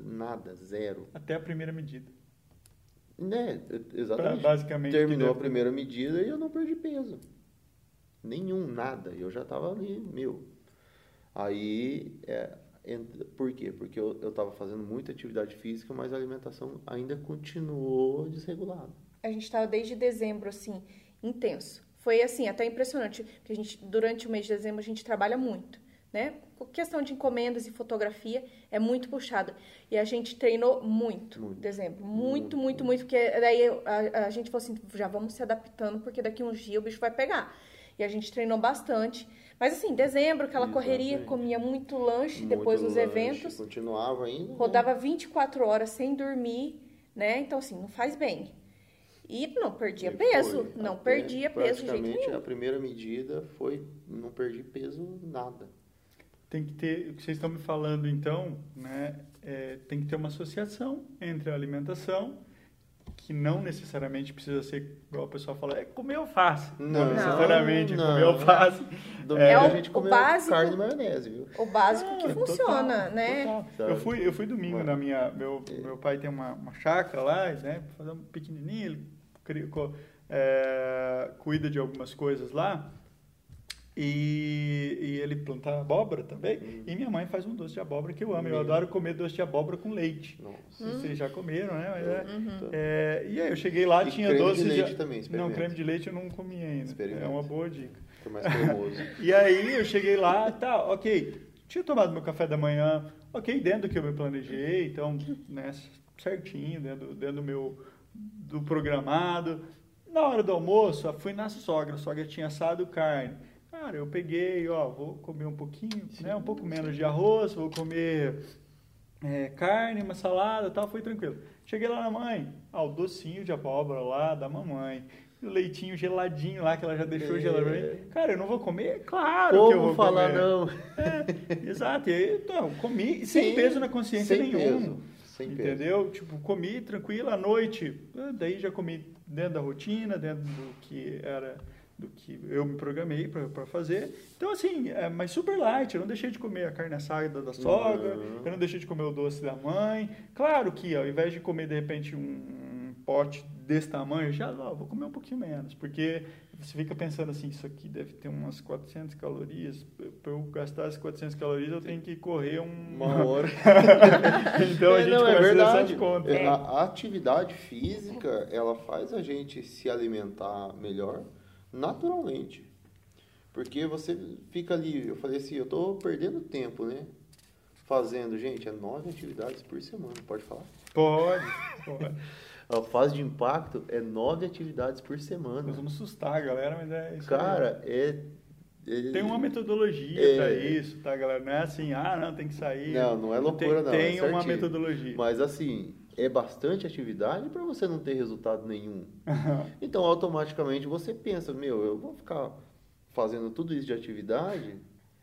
Nada, zero. Até a primeira medida. Né? Pra, Exatamente. basicamente. Terminou a deve- primeira medida e eu não perdi peso. Nenhum, nada. Eu já tava ali, meu. Aí, é, ent- por quê? Porque eu, eu tava fazendo muita atividade física, mas a alimentação ainda continuou desregulada. A gente estava desde dezembro, assim, intenso. Foi, assim, até impressionante. Porque a gente, durante o mês de dezembro, a gente trabalha muito. Né? Questão de encomendas e fotografia é muito puxado. E a gente treinou muito, Muito. dezembro. Muito, muito, muito. Porque daí a, a gente falou assim, já vamos se adaptando, porque daqui uns dias o bicho vai pegar. E a gente treinou bastante. Mas assim, dezembro, aquela correria, Exatamente. comia muito lanche depois Muito dos lanche, eventos. Continuava ainda. né? Rodava 24 horas sem dormir, né? Então, assim, não faz bem. E não perdia E peso. foi. Não perdia peso de jeito Praticamente nenhum. a primeira medida foi não perdi peso nada. Tem que ter, o que vocês estão me falando então, né? é, tem que ter uma associação entre a alimentação, que não necessariamente precisa ser, igual o pessoal fala, é comer alface. Não, Não, necessariamente não. comer alface. Domingo É a o- gente o comeu básico. carne e maionese, viu? O básico que funciona, total, né? total. Eu fui, eu fui domingo Mano. na minha. Meu, meu pai tem uma, uma chácara lá, né? Fazer um pequenininho, ele é, cuida de algumas coisas lá. E, e ele planta abóbora também. Hum. E minha mãe faz um doce de abóbora que eu amo. Eu adoro comer doce de abóbora com leite. Nossa. Hum. Vocês já comeram, né? Mas é- Então, é, e aí eu cheguei lá, E tinha creme de doces leite também, Não, creme de leite eu não comi ainda. É uma boa dica. Fica mais cremoso. E aí eu cheguei lá, tá, ok. Tinha tomado meu café da manhã, ok, dentro do que eu me planejei, então, né, certinho, dentro, dentro do meu do programado. Na hora do almoço, eu fui na sogra, a sogra tinha assado carne. Cara, eu peguei, ó, vou comer um pouquinho, né, um pouco menos de arroz, vou comer é, carne, uma salada tal, foi tranquilo. Cheguei lá na mãe, ah, o docinho de abóbora lá da mamãe, o leitinho geladinho lá que ela já deixou É. mim. Cara, eu não vou comer? Claro que eu Como vou falar comer. não? É, exato. E aí, então, comi sem Sim, peso na consciência sem nenhum. peso, sem peso. entendeu? Tipo, comi tranquilo à noite. Daí já comi dentro da rotina, dentro do que era do que eu me programei para fazer. Então, assim, é, mas super light. Eu não deixei de comer a carne assada da sogra, Uhum. eu não deixei de comer o doce da mãe. Claro que ao invés de comer, de repente, um pote desse tamanho, já ó, vou comer um pouquinho menos. Porque você fica pensando assim, isso aqui deve ter umas 400 calorias. Para eu gastar essas 400 calorias, eu tenho que correr um... Uma hora. então a É, gente não, é começa a fazer verdade. essas contas. É, A, a atividade física, ela faz a gente se alimentar melhor naturalmente. Porque você fica ali, eu falei assim, eu tô perdendo tempo, né? Fazendo, gente, é nove atividades por semana, pode falar? Pode, pode. A fase de impacto é nove atividades por semana. Nós vamos assustar a galera, mas é isso. Cara, é, é- Tem uma metodologia É. pra isso, tá, galera? Não é assim, ah, não, tem que sair. Não, não é loucura, tem, não, Tem é uma metodologia. Mas assim, é bastante atividade para você não ter resultado nenhum. Então, automaticamente você pensa, meu, eu vou ficar fazendo tudo isso de atividade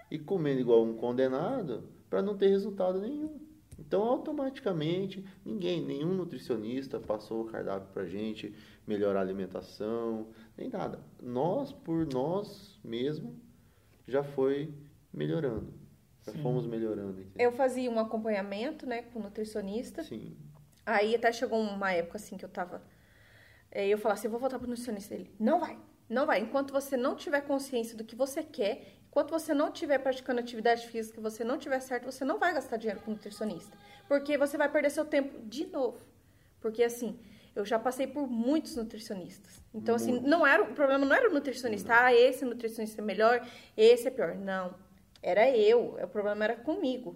e comendo igual um condenado para não ter resultado nenhum. Então, automaticamente, ninguém, nenhum nutricionista passou o cardápio para gente melhorar a alimentação, nem nada. Nós, por nós mesmo, já foi melhorando. Já Sim. fomos melhorando. entendeu? Eu fazia um acompanhamento, né, com nutricionista. Sim. Aí até chegou uma época assim que eu tava. é, eu falava assim, eu vou voltar pro nutricionista. Ele, não vai, não vai. Enquanto você não tiver consciência do que você quer, enquanto você não estiver praticando atividade física, você não tiver certo, você não vai gastar dinheiro com nutricionista. Porque você vai perder seu tempo de novo. Porque assim, eu já passei por muitos nutricionistas. Então, assim, não era, o problema não era o nutricionista. Ah, esse nutricionista é melhor, esse é pior. Não. Era eu. O problema era comigo.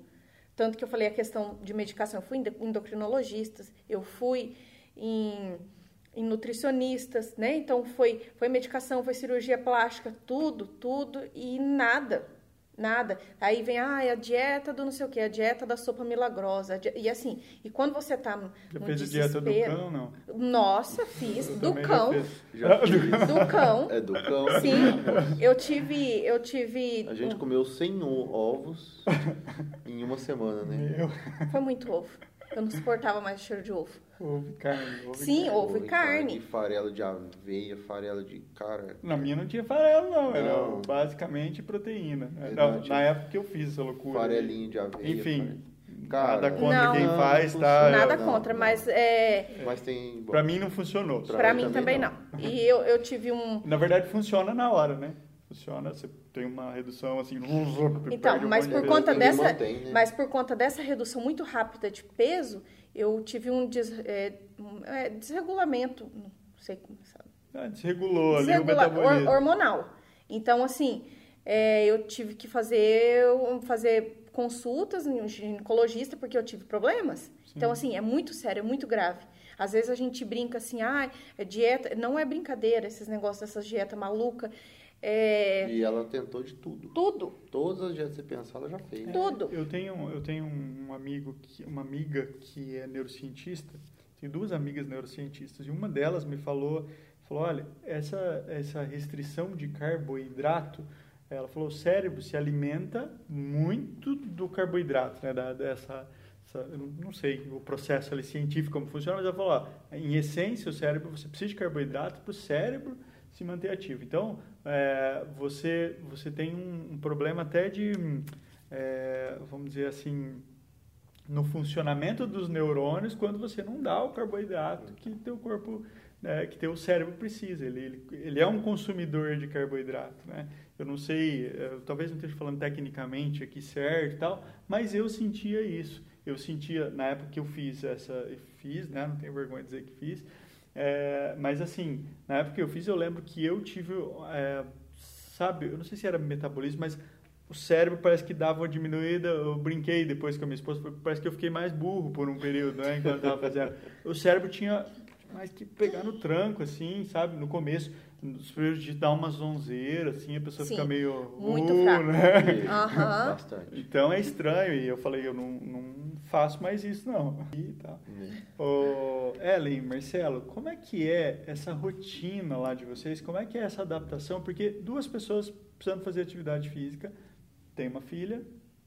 Tanto que eu falei a questão de medicação. Eu fui em endocrinologistas, eu fui em, em nutricionistas, né? Então foi, foi medicação, foi cirurgia plástica, tudo, tudo e nada. Nada. Aí vem, ah, é a dieta do não sei o que, a dieta da sopa milagrosa. E assim, e quando você tá no, Já fez a dieta do desespero- cão, não? Nossa, fiz. Eu Do também já cão. fiz. Já fiz. Do cão. É do cão. Sim. Eu tive. Eu tive. A gente comeu 100 o- ovos em uma semana, né? Meu, Foi muito ovo. Eu não suportava mais o cheiro de ovo. ovo e carne. Ovo e Sim, carne. ovo e carne. farelo de aveia, farelo de cara. Na minha não tinha farelo, não. Era Não. basicamente proteína. Na, Verdade. na época que eu fiz essa loucura. Farelinho de aveia. Enfim, fare- Cara, nada contra Não. quem não faz, tá? Nada não, contra, não. mas é, Mas tem. bom, Pra mim não funcionou. Pra pra mim mim também também não. não. E eu, eu tive um. Na verdade, funciona na hora, né? Funciona, você tem uma redução assim. Então, mas por de conta ele dessa, mantém, né? mas por conta dessa redução muito rápida de peso, eu tive um, des- é, um, é, desregulamento, não sei como sabe. Ah, desregulou ali o Desregula- metabolismo. hor- hormonal. Então, assim, É, eu tive que fazer, fazer consultas em um ginecologista porque eu tive problemas. Sim. Então, assim, é muito sério, é muito grave. Às vezes a gente brinca assim, ah, é dieta. Não é brincadeira esses negócios dessas dietas malucas. É... E ela tentou de tudo. Tudo. Todas as dietas que você pensar, ela já fez. É, tudo. Eu tenho, eu tenho um amigo, que, uma amiga que é neurocientista. Tenho duas amigas neurocientistas. E uma delas me falou, falou, olha, essa, essa restrição de carboidrato ela falou, o cérebro se alimenta muito do carboidrato, né? Da, dessa, essa, não sei o processo ali, científico como funciona, mas ela falou, ó, em essência, o cérebro, você precisa de carboidrato para o cérebro se manter ativo. Então, é, você, você tem um, um problema até de, é, vamos dizer assim, no funcionamento dos neurônios quando você não dá o carboidrato que teu corpo, né, que teu cérebro precisa. Ele, ele, ele é um consumidor de carboidrato, né? eu não sei, eu, talvez não esteja falando tecnicamente aqui certo e tal, mas eu sentia isso. Eu sentia, na época que eu fiz essa, fiz, né, não tenho vergonha de dizer que fiz, é, mas assim, na época que eu fiz, eu lembro que eu tive, é, sabe, eu não sei se era metabolismo, mas o cérebro parece que dava uma diminuída. Eu brinquei depois com a minha esposa, parece que eu fiquei mais burro por um período, né? Enquanto eu fazendo. O cérebro tinha mais que pegar no tranco, assim, sabe? No começo nos primeiros dias dá uma zonzeira, assim, a pessoa Sim, fica meio. Muito uh, fraca. né? Aham. Bastante. Então é estranho, e eu falei, eu não, não faço mais isso, não. E tá. Ô, Ellen, Marcelo, como é que é essa rotina lá de vocês? Como é que é essa adaptação? Porque duas pessoas precisando fazer atividade física, tem uma filha,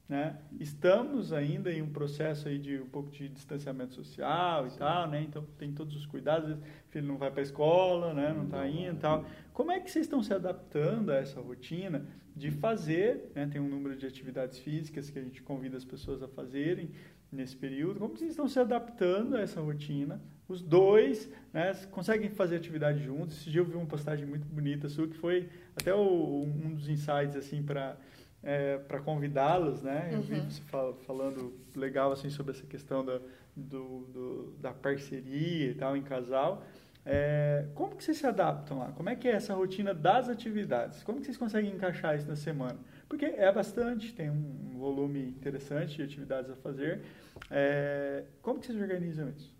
né? Estamos ainda em um processo aí de um pouco de distanciamento social e Sim. tal, né? Então tem todos os cuidados. O filho não vai para a escola, né? Não está indo e tal. Como é que vocês estão se adaptando a essa rotina de fazer? Né? Tem um número de atividades físicas que a gente convida as pessoas a fazerem nesse período. Como vocês estão se adaptando a essa rotina? Os dois, né? Conseguem fazer atividade juntos? Esse dia eu vi uma postagem muito bonita sua que foi até o, um dos insights assim para é, para convidá-los, né? Eu uhum. vi você fal falando legal assim sobre essa questão da, do, do, da parceria e tal em casal. É, como que vocês se adaptam lá? Como é que é essa rotina das atividades? Como que vocês conseguem encaixar isso na semana? Porque é bastante, tem um volume interessante de atividades a fazer. É, como que vocês organizam isso?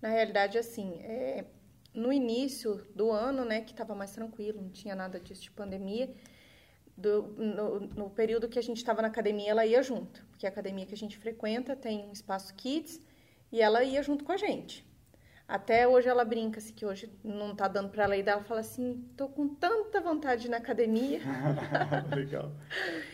Na realidade, assim, é, no início do ano, né, que estava mais tranquilo, não tinha nada disso de pandemia, do, no, no, período que a gente estava na academia, ela ia junto, porque a academia que a gente frequenta tem um espaço kids e ela ia junto com a gente. Até hoje ela brinca assim, que hoje não tá dando para ela ir, ela fala assim, tô com tanta vontade de ir na academia. Legal.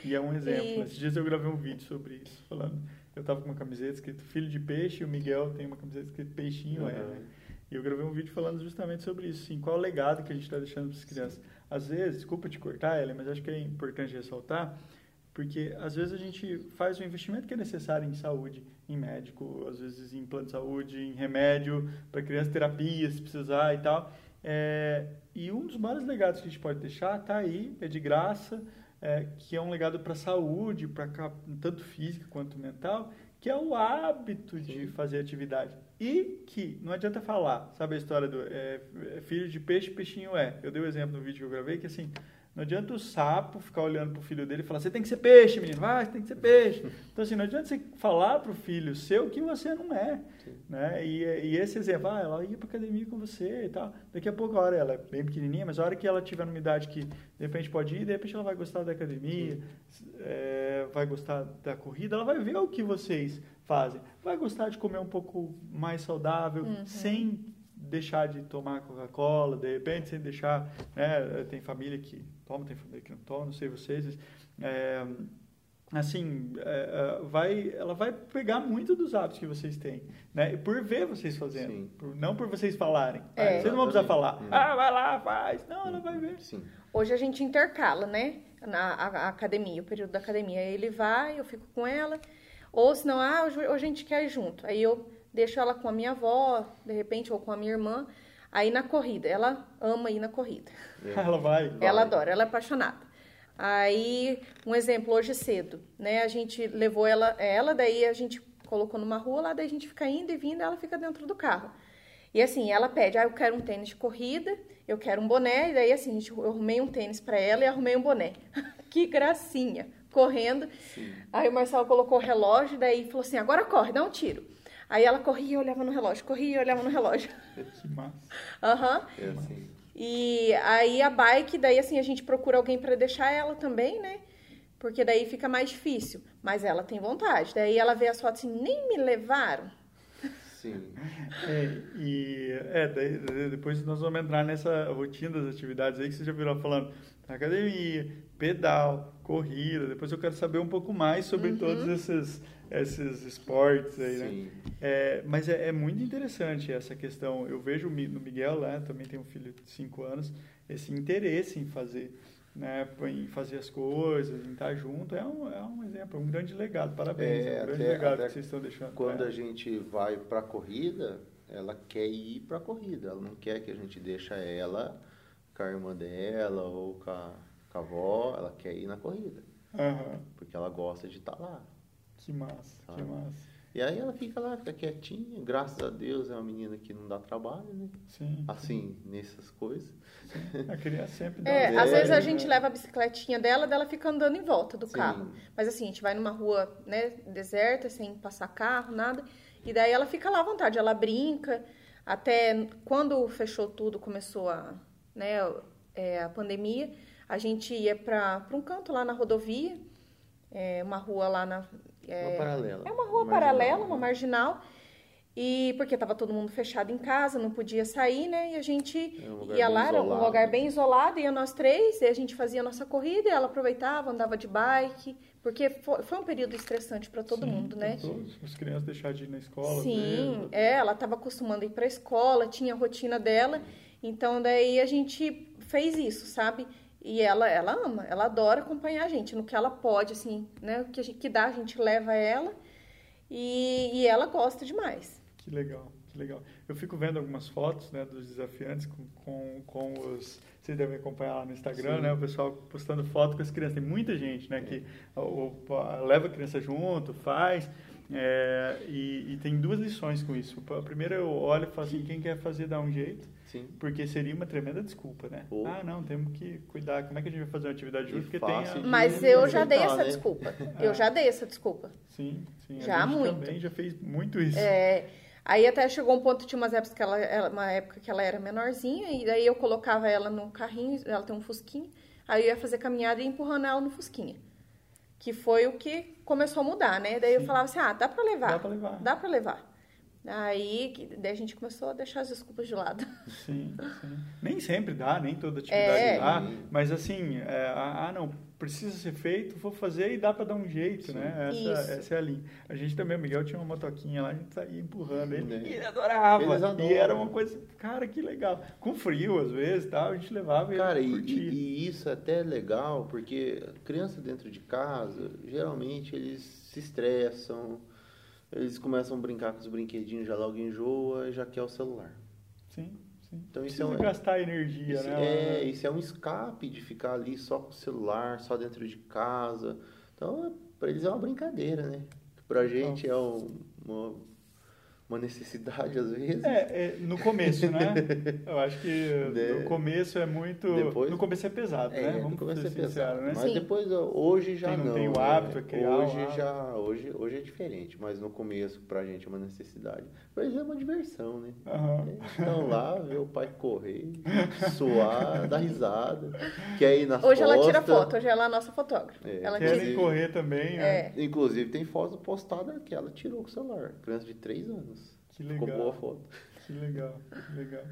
E é um exemplo. E... Esses dias eu gravei um vídeo sobre isso, falando, eu tava com uma camiseta escrito filho de peixe e o Miguel tem uma camiseta escrito peixinho, uhum. é, né? E eu gravei um vídeo falando justamente sobre isso, assim, qual o legado que a gente está deixando para as crianças. Às vezes, desculpa te cortar, Ellen, mas acho que é importante ressaltar, porque às vezes a gente faz o investimento que é necessário em saúde, em médico, às vezes em plano de saúde, em remédio para criança, terapia, se precisar e tal. É, e um dos maiores legados que a gente pode deixar está aí, é de graça, é, que é um legado para a saúde, para tanto física quanto mental, que é o hábito de fazer atividade. E que não adianta falar, sabe a história do é, é, filho de peixe, peixinho é. Eu dei o um exemplo no vídeo que eu gravei, que assim, não adianta o sapo ficar olhando pro filho dele e falar, você tem que ser peixe, menino, vai, você tem que ser peixe. Então, assim, não adianta você falar pro filho seu que você não é. Né? E, e, esse exemplo, ah, ela ia pra academia com você e tal. Daqui a pouco, a hora ela é bem pequenininha, mas a hora que ela tiver numa idade que, de repente, pode ir, de repente ela vai gostar da academia, é, vai gostar da corrida, ela vai ver o que vocês fazem. Vai gostar de comer um pouco mais saudável, uhum. sem deixar de tomar Coca-Cola, de repente, sem deixar. Né, tem família que toma, tem família que não toma, não sei vocês. É, assim, é, vai, ela vai pegar muito dos hábitos que vocês têm, né? Por ver vocês fazendo, por, não por vocês falarem. É. Vocês não vão precisar falar, hum. ah, vai lá, faz. Não, ela vai ver. Sim. Hoje a gente intercala, né? Na a, a academia, o período da academia. Ele vai, eu fico com ela. Ou senão, ah, hoje, hoje a gente quer ir junto. Aí eu deixo ela com a minha avó, de repente, ou com a minha irmã. Aí na corrida, ela ama ir na corrida. É. Ela vai, vai. Ela adora, ela é apaixonada. Aí, um exemplo, hoje cedo, né? A gente levou ela, ela, daí a gente colocou numa rua, lá daí a gente fica indo e vindo, ela fica dentro do carro. E assim, ela pede, ah, eu quero um tênis de corrida, eu quero um boné, e daí assim, eu arrumei um tênis para ela e arrumei um boné. que gracinha, correndo. Sim. Aí o Marcelo colocou o relógio, daí falou assim, agora corre, dá um tiro. Aí ela corria e olhava no relógio, corria e olhava no relógio. Que massa. Aham. Uhum. É assim. E aí a bike, daí assim, a gente procura alguém para deixar ela também, né? Porque daí fica mais difícil. Mas ela tem vontade. Daí ela vê as fotos assim, nem me levaram. Sim. É, e é, daí, depois nós vamos entrar nessa rotina das atividades aí que você já virou falando academia, pedal, corrida. Depois eu quero saber um pouco mais sobre uhum. todos esses, esses esportes aí, né? Sim. É, mas é, é, muito interessante essa questão. Eu vejo no Miguel, né, também tem um filho de 5 anos, esse interesse em fazer né, em fazer as coisas, em estar junto, é um, é um exemplo, um grande legado. Parabéns, é, é um grande até, legado até que vocês estão deixando. Quando a gente vai para a corrida, ela quer ir para a corrida, ela não quer que a gente deixe ela com a irmã dela ou com a, com a avó, ela quer ir na corrida. Uhum. Porque ela gosta de estar lá. Que massa, sabe? que massa. E aí ela fica lá, fica quietinha. Graças a Deus é uma menina que não dá trabalho, né? Sim. Assim, sim. nessas coisas. Sim. A criança sempre dá É, às vezes a gente leva a bicicletinha dela, dela fica andando em volta do sim. carro. Mas assim, a gente vai numa rua, né, deserta, sem passar carro, nada. E daí ela fica lá à vontade, ela brinca. Até quando fechou tudo, começou a, né, é, a pandemia, a gente ia para um canto lá na rodovia, é, uma rua lá na, é, uma paralela. É uma rua marginal, paralela, uma marginal. E porque estava todo mundo fechado em casa, não podia sair, né? E a gente é um ia lá, era um lugar bem isolado, ia nós três, e a gente fazia a nossa corrida, e ela aproveitava, andava de bike, porque foi, foi um período estressante para todo Sim, mundo, né? Todos, as crianças deixaram de ir na escola. Sim, é, ela estava acostumando a ir para a escola, tinha a rotina dela, então daí a gente fez isso, sabe? E ela, ela ama, ela adora acompanhar a gente no que ela pode, assim, né? O que, a gente, que dá, a gente leva ela e, e ela gosta demais. Que legal, que legal. Eu fico vendo algumas fotos, né, dos desafiantes com, com, com os... Vocês devem acompanhar lá no Instagram, Sim. né? O pessoal postando foto com as crianças. Tem muita gente, né, que ou, ou, leva a criança junto, faz... É, e, e, tem duas lições com isso. A primeira eu olho e falo assim, quem quer fazer dá um jeito. Sim. Porque seria uma tremenda desculpa, né? Oh. Ah, não, temos que cuidar. Como é que a gente vai fazer uma atividade junto? Porque tem a... Mas eu já dei essa né? desculpa. Eu já dei essa desculpa. Sim, sim. Já a gente muito. também já fez muito isso. É, aí até chegou um ponto, tinha umas épocas que ela, ela, uma época que ela era menorzinha, e daí eu colocava ela no carrinho, ela tem um fusquinha, aí eu ia fazer caminhada e empurrando ela no fusquinha. Que foi o que começou a mudar, né? Daí sim. eu falava assim, ah, dá pra levar. Dá pra levar. Dá pra levar. Aí daí a gente começou a deixar as desculpas de lado. Sim, sim. Nem sempre dá, nem toda atividade é. dá, mas assim, é, ah, não, precisa ser feito, vou fazer e dá para dar um jeito, sim. né? Essa, essa, é a linha. A gente também, o Miguel tinha uma motoquinha lá, a gente saía empurrando ele, né? e ele adorava. E era uma coisa, cara, que legal. Com frio, às vezes, tal, a gente levava cara, e, e, e isso é até legal, porque criança dentro de casa, geralmente eles se estressam, eles começam a brincar com os brinquedinhos, já logo enjoa e já quer o celular. Sim, sim. Então isso é um, gastar energia, isso, né? É, isso é um escape de ficar ali só com o celular, só dentro de casa. Então, para eles é uma brincadeira, né? Pra gente é um, uma uma necessidade às vezes. É, é, no começo, né? Eu acho que de... no começo é muito. Depois... No começo é pesado, é, né? Vamos no começo é pesado, né? Mas Sim. depois, hoje já não. não tem o hábito, é criar Hoje hábito. já, hoje, hoje é diferente, mas no começo pra gente é uma necessidade. Pra eles é uma diversão, né? Uhum. Estão lá, ver o pai correr, suar, dar risada, quer ir nas Hoje ela tira foto, hoje ela é a nossa fotógrafa. É, ela quer correr também, é. é. Inclusive tem foto postada que ela tirou com o celular, criança de 3 anos. Que legal. Ficou boa a foto. Que legal, que legal.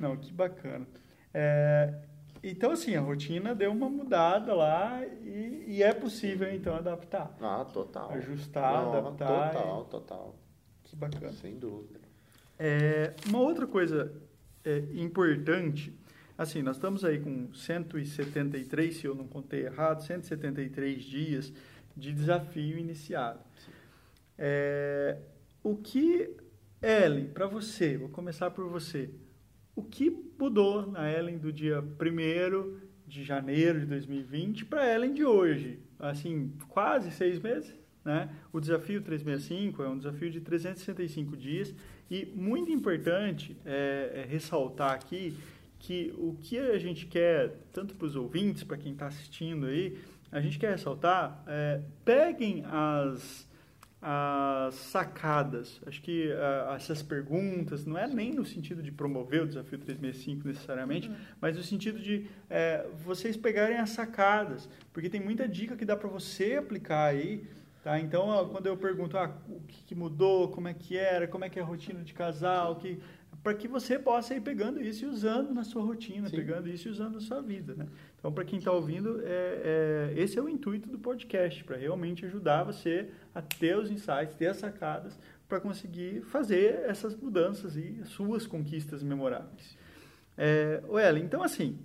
Não, que bacana. É, então, assim, a rotina deu uma mudada lá e, e, é possível, então, adaptar. Ah, total. Ajustar, Não, adaptar. Total, e... total. Que bacana. Sem dúvida. É, uma outra coisa é, importante, assim, nós estamos aí com 173, se eu não contei errado, 173 dias de desafio iniciado. É, o que Ellen, para você, vou começar por você. O que mudou na Ellen do dia 1 de janeiro de 2020 para Ellen de hoje? Assim, quase seis meses? Né? O desafio 365 é um desafio de 365 dias e muito importante é, é ressaltar aqui que o que a gente quer, tanto para os ouvintes, para quem está assistindo aí, a gente quer ressaltar, é, peguem as, as sacadas. Acho que uh, essas perguntas, não é nem no sentido de promover o desafio 365 necessariamente, uhum. mas no sentido de é, vocês pegarem as sacadas, porque tem muita dica que dá para você aplicar aí. Tá? Então, quando eu pergunto ah, o que, que, mudou, como é que era, como é que é a rotina de casal, que, para que você possa ir pegando isso e usando na sua rotina, Sim. pegando isso e usando na sua vida. Né? Então, para quem está ouvindo, é, é, esse é o intuito do podcast, para realmente ajudar você a ter os insights, ter as sacadas, para conseguir fazer essas mudanças e suas conquistas memoráveis. É, Ellen, então assim,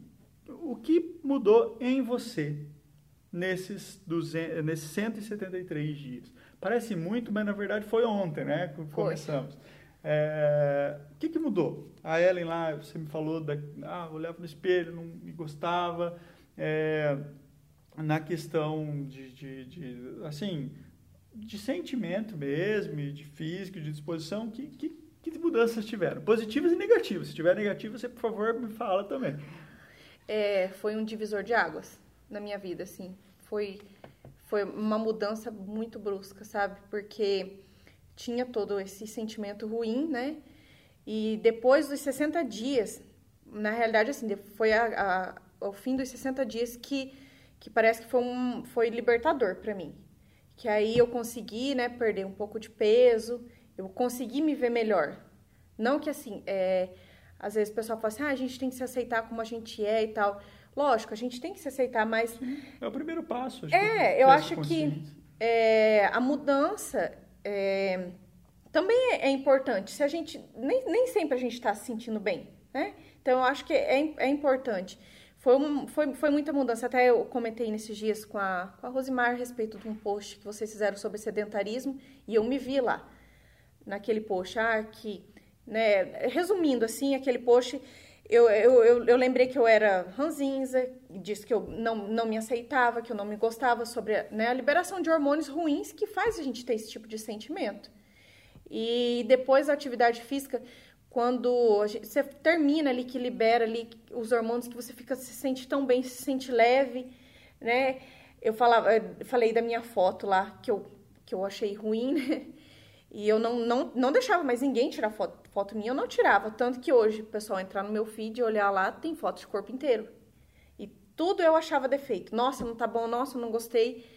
o que mudou em você nesses, 200, nesses 173 dias? Parece muito, mas na verdade foi ontem, né? Que começamos. É, o que, que mudou? A Ellen lá, você me falou, da, ah, olhava no espelho, não me gostava. É, na questão de, de, de, assim, de sentimento mesmo, de físico, de disposição, que, que, que mudanças tiveram? Positivas e negativas. Se tiver negativa, você, por favor, me fala também. É, foi um divisor de águas na minha vida, assim. Foi, foi uma mudança muito brusca, sabe? Porque tinha todo esse sentimento ruim, né? E depois dos 60 dias, na realidade, assim, foi a, a, ao fim dos 60 dias que, que parece que foi, um, foi libertador para mim. Que aí eu consegui, né, perder um pouco de peso, eu consegui me ver melhor. Não que, assim, é, às vezes o pessoal fala assim, ah, a gente tem que se aceitar como a gente é e tal. Lógico, a gente tem que se aceitar, mas... É o primeiro passo. é, eu acho que é, a mudança, é, também é, é, importante. Se a gente nem, nem sempre a gente está se sentindo bem, né? Então eu acho que é, é importante. Foi, um, foi, foi muita mudança. Até eu comentei nesses dias com a, com a Rosimar a respeito de um post que vocês fizeram sobre sedentarismo e eu me vi lá naquele post. Ah, que, né, resumindo assim, aquele post, eu, eu, eu, eu lembrei que eu era ranzinza, disse que eu não, não me aceitava, que eu não me gostava sobre né, a liberação de hormônios ruins que faz a gente ter esse tipo de sentimento. E depois da atividade física, quando você termina ali, que libera ali os hormônios, que você fica se sente tão bem, se sente leve, né? Eu falava, eu falei da minha foto lá, que eu, que eu achei ruim, né? E eu não, não, não deixava mais ninguém tirar foto, foto minha, eu não tirava. Tanto que hoje, o pessoal entrar no meu feed e olhar lá, tem foto de corpo inteiro. E tudo eu achava defeito. Nossa, não tá bom, nossa, não gostei.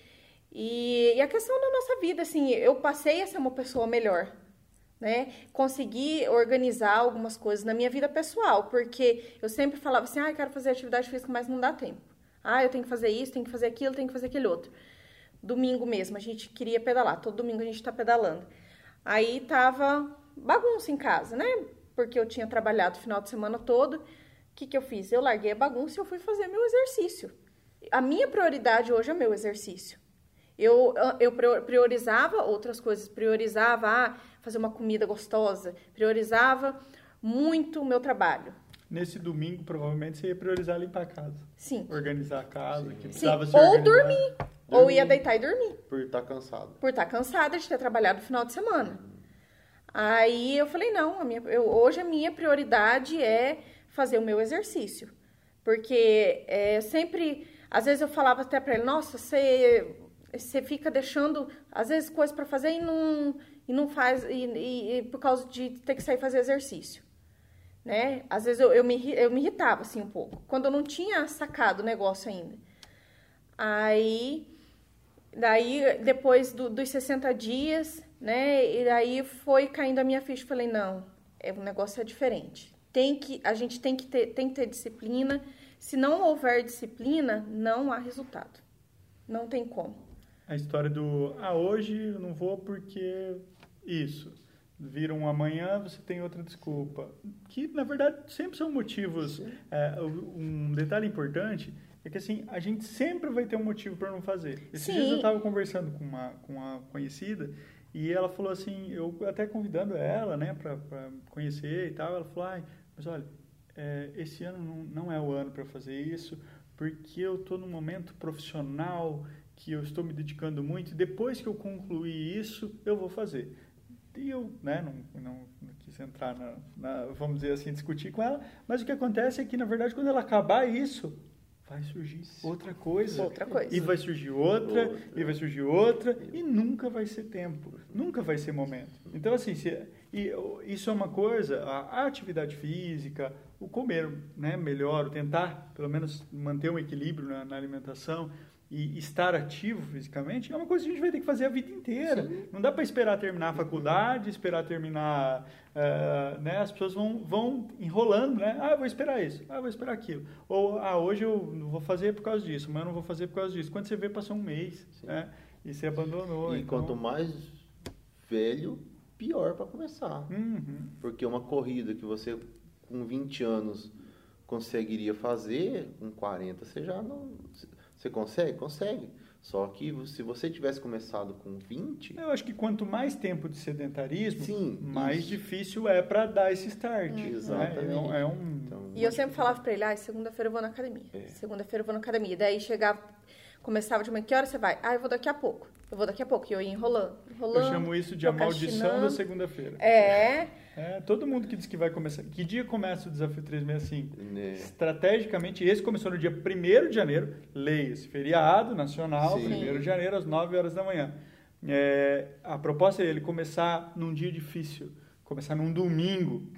E, e a questão da nossa vida, assim, eu passei a ser uma pessoa melhor né? Conseguir organizar algumas coisas na minha vida pessoal, porque eu sempre falava assim, ah, eu quero fazer atividade física, mas não dá tempo. Ah, eu tenho que fazer isso, tenho que fazer aquilo, tenho que fazer aquele outro. Domingo mesmo, a gente queria pedalar, todo domingo a gente está pedalando. Aí tava bagunça em casa, né? Porque eu tinha trabalhado o final de semana todo. O que, que eu fiz? Eu larguei a bagunça e eu fui fazer meu exercício. A minha prioridade hoje é meu exercício. Eu, eu priorizava outras coisas, priorizava ah, fazer uma comida gostosa, priorizava muito o meu trabalho. Nesse domingo, provavelmente, você ia priorizar limpar a casa. Sim. Organizar a casa, Sim. que precisava Sim. se Ou dormir. dormir. Ou ia deitar e dormir. Por estar tá cansada. Por estar tá cansada de ter trabalhado no final de semana. Aí eu falei, não, a minha, eu, hoje a minha prioridade é fazer o meu exercício. Porque é, sempre, às vezes eu falava até para ele, nossa, você você fica deixando, às vezes, coisas para fazer e não, e não faz, e, e, e, por causa de ter que sair fazer exercício. Né? Às vezes eu, eu, me, eu me irritava assim um pouco, quando eu não tinha sacado o negócio ainda. Aí, daí, depois do, dos 60 dias, né, e daí foi caindo a minha ficha, falei, não, é, o negócio é diferente. Tem que, a gente tem que ter, tem que ter disciplina. Se não houver disciplina, não há resultado. Não tem como a história do ah, hoje eu não vou porque isso. Vira um amanhã, você tem outra desculpa. Que, na verdade, sempre são motivos. É, um detalhe importante é que, assim, a gente sempre vai ter um motivo para não fazer. Esses Sim. dias eu estava conversando com uma, com uma conhecida e ela falou assim, eu até convidando ela, né, para conhecer e tal, ela falou, ah, mas olha, é, esse ano não, não é o ano para fazer isso, porque eu estou num momento profissional que eu estou me dedicando muito e depois que eu concluir isso, eu vou fazer. E eu né, não, não, não quis entrar na, na, vamos dizer assim, discutir com ela, mas o que acontece é que, na verdade, quando ela acabar isso, vai surgir outra coisa. Outra coisa. E vai surgir outra, outra, e vai surgir outra, e nunca vai ser tempo, nunca vai ser momento. Então, assim, se, e, isso é uma coisa, a, a, atividade física, o comer né, melhor, o tentar, pelo menos, manter um equilíbrio na, na alimentação, e estar ativo fisicamente é uma coisa que a gente vai ter que fazer a vida inteira. Sim. Não dá para esperar terminar a faculdade, esperar terminar. Uh, né? As pessoas vão, vão enrolando, né? Ah, vou esperar isso, ah, vou esperar aquilo. Ou, ah, hoje eu não vou fazer por causa disso, amanhã eu não vou fazer por causa disso. Quando você vê, passou um mês, né? E você abandonou. E então... quanto mais velho, pior para começar. Uhum. Porque uma corrida que você, com 20 anos, conseguiria fazer, com 40 você já não você consegue? Consegue. Só que se você tivesse começado com 20. Eu acho que quanto mais tempo de sedentarismo, Sim, mais isso. difícil é para dar esse start. Uhum. Exatamente. É, é um... Então, e eu sempre falava para ele: ah, segunda-feira eu vou na academia. É. Segunda-feira eu vou na academia. Daí chegava, começava de manhã: que hora você vai? Ah, eu vou daqui a pouco. Eu vou daqui a pouco. E eu ia enrolando, enrolando. Eu chamo isso de a maldição da segunda-feira. É. É, todo mundo que diz que vai começar. Que dia começa o desafio 365? Né. Estrategicamente, esse começou no dia 1 de janeiro, leia esse feriado nacional, Sim. 1 de janeiro, às 9 horas da manhã. É, a proposta é ele começar num dia difícil, começar num domingo.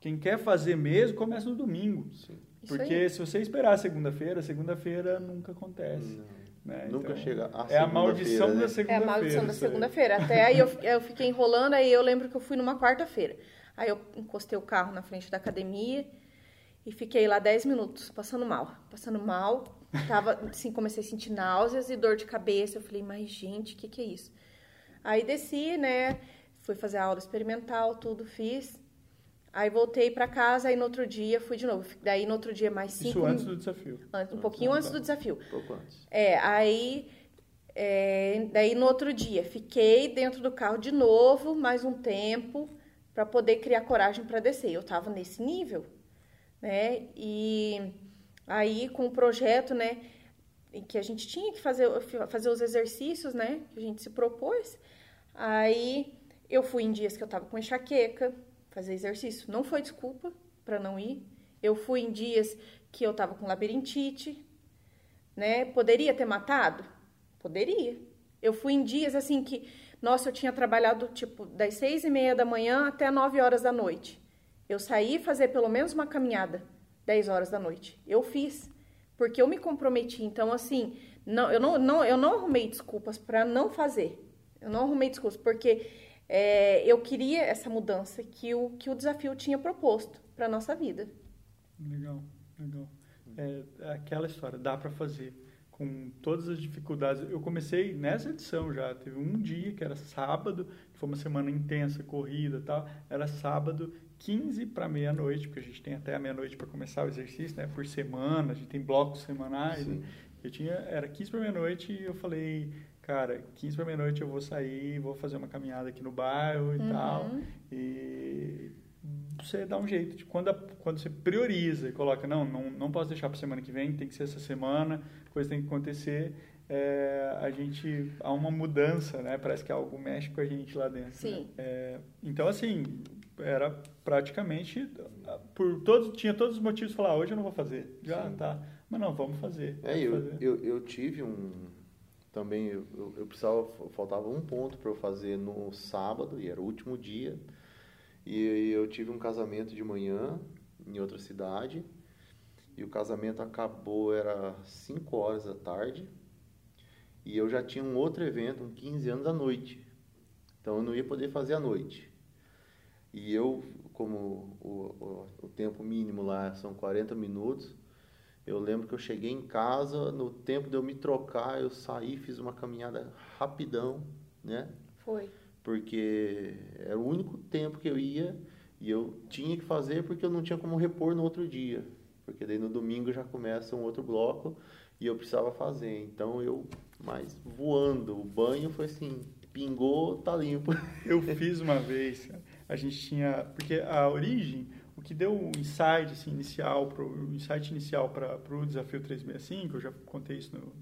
Quem quer fazer mesmo, começa no domingo. Sim. Porque se você esperar segunda-feira, segunda-feira nunca acontece. Não. Né? Nunca então, chega a É a maldição né? da segunda-feira. É a maldição da segunda-feira. Até aí eu, eu fiquei enrolando, aí eu lembro que eu fui numa quarta-feira. Aí eu encostei o carro na frente da academia e fiquei lá 10 minutos, passando mal. Passando mal. Tava, assim, comecei a sentir náuseas e dor de cabeça. Eu falei, mas gente, o que, que é isso? Aí desci, né? Fui fazer a aula experimental, tudo fiz. Aí voltei para casa, aí no outro dia fui de novo. Daí no outro dia mais cinco... Isso antes do desafio. Antes, um pouquinho antes do desafio. Um pouco antes. É, aí... É, daí no outro dia, fiquei dentro do carro de novo, mais um tempo, para poder criar coragem para descer. Eu estava nesse nível, né? E aí com o projeto, né, em que a gente tinha que fazer, fazer os exercícios, né, que a gente se propôs, aí eu fui em dias que eu estava com enxaqueca, fazer exercício. Não foi desculpa para não ir. Eu fui em dias que eu tava com labirintite, né? Poderia ter matado? Poderia. Eu fui em dias assim que, nossa, eu tinha trabalhado tipo das seis e meia da manhã até nove horas da noite. Eu saí fazer pelo menos uma caminhada dez horas da noite. Eu fiz porque eu me comprometi. Então assim, não, eu não, não eu não arrumei desculpas para não fazer. Eu não arrumei desculpas porque é, eu queria essa mudança que o, que o desafio tinha proposto para a nossa vida. Legal, legal. É, aquela história, dá para fazer com todas as dificuldades. Eu comecei nessa edição já, teve um dia que era sábado, que foi uma semana intensa, corrida e tal, era sábado 15 para meia-noite, porque a gente tem até a meia-noite para começar o exercício, né, por semana, a gente tem blocos semanais. Né? Eu tinha, era 15 para meia-noite e eu falei, cara, 15 para meia-noite eu vou sair, vou fazer uma caminhada aqui no bairro e uhum. tal. E você dá um jeito. De, quando, a, quando você prioriza e coloca, não, não, não posso deixar para semana que vem, tem que ser essa semana, coisa tem que acontecer. É, a gente há uma mudança, né? Parece que algo mexe com a gente lá dentro. Né? Sim. Né? É, então assim era praticamente por todos tinha todos os motivos de falar ah, hoje eu não vou fazer. Já Sim. tá, mas não vamos fazer. É, vamos eu, fazer. eu eu tive um também eu, eu, precisava, faltava um ponto para eu fazer no sábado, e era o último dia. E eu tive um casamento de manhã em outra cidade. E o casamento acabou, era 5 horas da tarde. E eu já tinha um outro evento, um 15 anos à noite. Então eu não ia poder fazer à noite. E eu, como o, o, o tempo mínimo lá são 40 minutos, eu lembro que eu cheguei em casa, no tempo de eu me trocar, eu saí, fiz uma caminhada rapidão, né? Foi. Porque era o único tempo que eu ia e eu tinha que fazer porque eu não tinha como repor no outro dia. Porque daí no domingo já começa um outro bloco e eu precisava fazer. Então eu, mas voando, o banho foi assim, pingou, tá limpo. Eu fiz uma vez, a gente tinha, porque a origem o que deu o insight assim, inicial, pro, o insight inicial para o desafio 365, eu já contei isso no,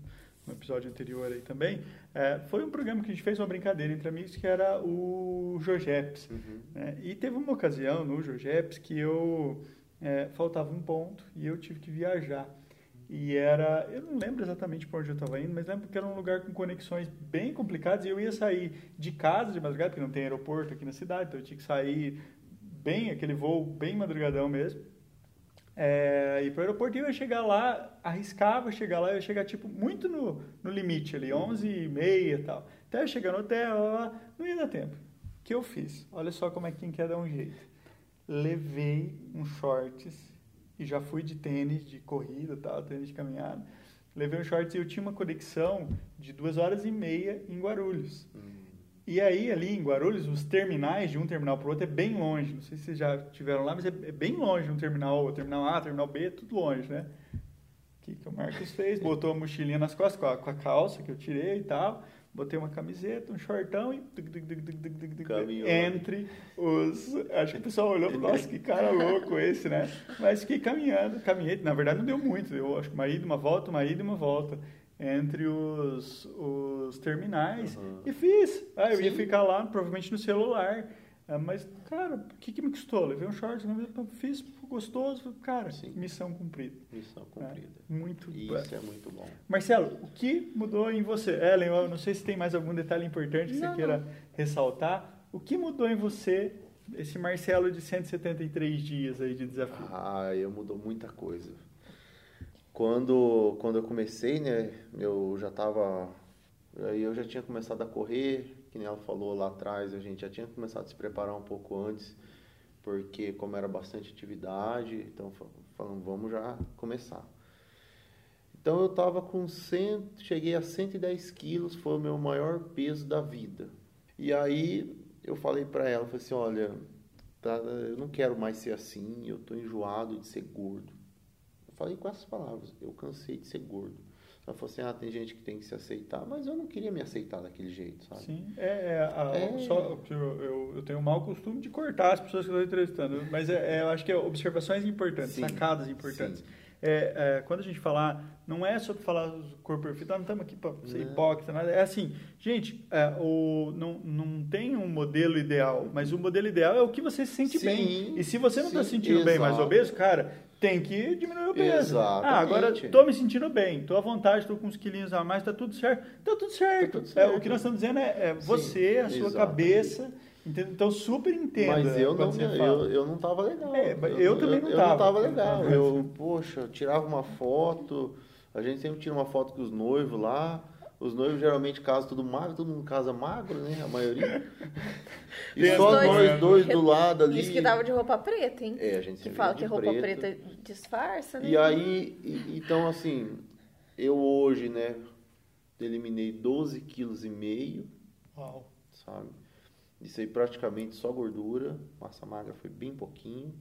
no episódio anterior aí também, é, foi um programa que a gente fez uma brincadeira entre amigos que era o Jorgeps. Uhum. Né? E teve uma ocasião no Jorgeps que eu é, faltava um ponto e eu tive que viajar. E era, eu não lembro exatamente para onde eu estava indo, mas lembro que era um lugar com conexões bem complicadas e eu ia sair de casa de madrugada, porque não tem aeroporto aqui na cidade, então eu tinha que sair bem, aquele voo bem madrugadão mesmo. É, ir para o aeroporto e eu ia chegar lá, arriscava chegar lá, eu ia chegar tipo muito no, no limite ali, 11 e meia e tal. Até eu chegar no hotel, não ia dar tempo. O que eu fiz? Olha só como é que quem quer dar um jeito. Levei um shorts e já fui de tênis de corrida, tal, tênis de caminhada. Levei um shorts e eu tinha uma conexão de duas horas e meia em Guarulhos. E aí, ali em Guarulhos, os terminais de um terminal para o outro é bem longe. Não sei se vocês já estiveram lá, mas é, é bem longe um terminal, terminal A, terminal B, é tudo longe, né? O que, que o Marcos fez? Botou a mochilinha nas costas com a, com a calça que eu tirei e tal botei uma camiseta, um shortão e Caminhou. entre os. Acho que o pessoal olhou e nossa, que cara louco esse, né? Mas fiquei caminhando, caminhei, na verdade não deu muito, deu acho que uma ida, uma volta, uma ida e uma volta entre os, os terminais Uhum. e fiz. Ah, eu ia Sim. ficar lá, provavelmente no celular. Ah, Mas, cara, o que, que me custou? Levei um short, fiz gostoso, cara, Sim. missão cumprida. Missão É, cumprida. muito Isso é muito bom. Marcelo, o que mudou em você? Ellen, eu não sei se tem mais algum detalhe importante que Não, você queira ressaltar. O que mudou em você, esse Marcelo de 173 dias aí de desafio? Ah, eu mudou muita coisa. Quando, quando eu comecei, né, eu já tava, aí eu já tinha começado a correr, que nem ela falou lá atrás, a gente já tinha começado a se preparar um pouco antes, porque como era bastante atividade, então fa- falando, vamos já começar. Então eu tava com 100, cheguei a 110 quilos, foi o meu maior peso da vida. E aí eu falei pra ela, falei assim, olha, tá, eu não quero mais ser assim, eu tô enjoado de ser gordo. Falei com essas palavras, eu cansei de ser gordo. Ela falou assim, ah, tem gente que tem que se aceitar, mas eu não queria me aceitar daquele jeito, sabe? Sim, é, é, a- É. Só, eu, eu, eu tenho o mau costume de cortar as pessoas que eu estou entrevistando, mas é, é, eu acho que é observações importantes, Sim, sacadas importantes. É, é, quando a gente falar, não é sobre falar do corpo perfeito, ah, não estamos aqui para ser hipócrita, nada. É assim, gente, é, o, não, não tem um modelo ideal, mas o modelo ideal é o que você se sente Sim, bem. E se você não está se sentindo bem, mais exato. obeso, cara, tem que diminuir o peso. Ah, agora Exatamente. tô me sentindo bem, tô à vontade, tô com uns quilinhos a mais, tá tudo certo. Tá tudo certo. tudo É, certo. o que nós estamos dizendo é, é Sim, você, a sua exatamente. cabeça. entende? Então, super entenda. Mas eu não, quando você eu, eu não tava legal. É, eu também não eu, tava. Eu não tava legal. Eu, poxa, eu tirava uma foto, a gente sempre tira uma foto com os noivos lá. Os noivos geralmente casam tudo magro, todo mundo casa magro, né? A maioria. E Tem só dois- nós dois do lado ali. Diz que dava de roupa preta, hein? É, a gente Que sempre fala de que roupa preto. preta disfarça, né? E aí, e- então assim, eu hoje, né, eliminei 12 quilos e meio, Uau. sabe? Isso aí praticamente só gordura, massa magra foi bem pouquinho.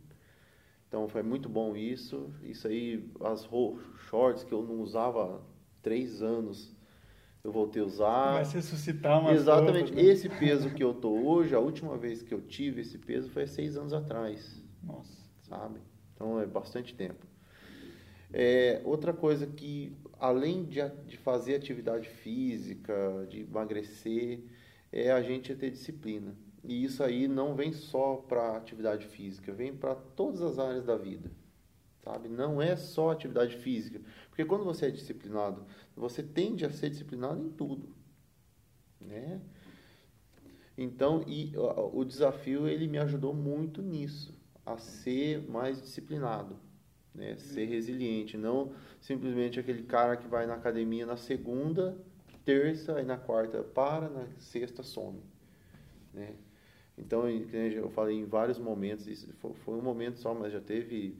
Então foi muito bom isso. Isso aí, as shorts que eu não usava há três anos, eu voltei a usar. Vai ressuscitar uma Exatamente. Esse peso que eu tô hoje, a última vez que eu tive esse peso foi há seis anos atrás Nossa. sabe? Então é bastante tempo. É, outra coisa que, além de, de fazer atividade física, de emagrecer, é a gente ter disciplina. E isso aí não vem só para atividade física, vem para todas as áreas da vida, sabe? Não é só atividade física, porque quando você é disciplinado, você tende a ser disciplinado em tudo, né? Então, e o desafio ele me ajudou muito nisso, a ser mais disciplinado, né? Ser resiliente, não simplesmente aquele cara que vai na academia na segunda, terça e na quarta para, na sexta some, né? Então, eu falei em vários momentos, isso fo- foi um momento só, mas já teve,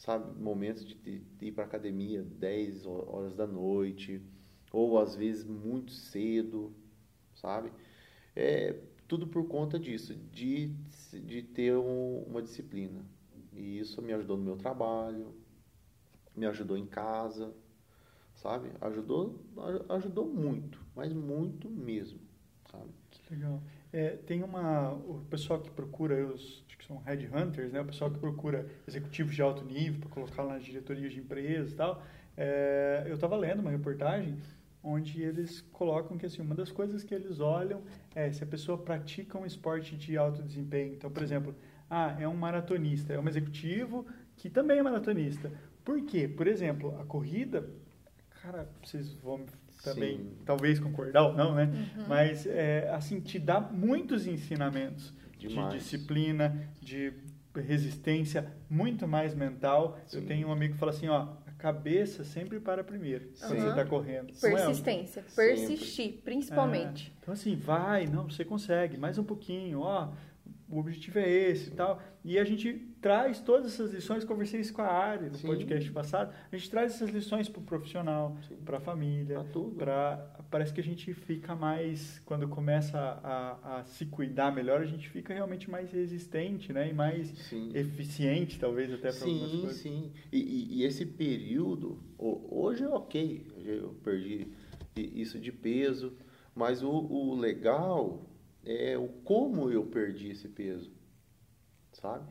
sabe, momentos de, te- de ir para academia 10 ho- horas da noite, ou às vezes muito cedo, sabe? É tudo por conta disso, de, de ter um- uma disciplina. E isso me ajudou no meu trabalho, me ajudou em casa, sabe? Ajudou, aj- ajudou muito, mas muito mesmo, sabe? Que legal. É, tem uma. O pessoal que procura, os são headhunters, né? O pessoal que procura executivos de alto nível para colocar lá nas diretorias de empresas e tal. É, eu estava lendo uma reportagem onde eles colocam que assim, uma das coisas que eles olham é se a pessoa pratica um esporte de alto desempenho. Então, por exemplo, ah, é um maratonista, é um executivo que também é maratonista. Por quê? Por exemplo, a corrida, cara, vocês vão também Sim. talvez concordar ou não, né? Uhum. Mas é, assim te dá muitos ensinamentos Demais. de disciplina, de resistência, muito mais mental. Sim. Eu tenho um amigo que fala assim, ó, a cabeça sempre para primeiro quando você está correndo. É Persistência, persistir, sempre. principalmente. É. Então assim, vai, não, você consegue, mais um pouquinho, ó, o objetivo é esse e tal. E a gente traz todas essas lições, conversei isso com a área no Sim. podcast passado, a gente traz essas lições para o profissional, para a família, para parece que a gente fica mais, quando começa a, a, se cuidar melhor, a gente fica realmente mais resistente, né? E mais sim. eficiente, talvez, até para algumas coisas. Sim, sim. E, e, esse período, hoje é ok, eu perdi isso de peso, mas o, o legal é o como eu perdi esse peso, sabe?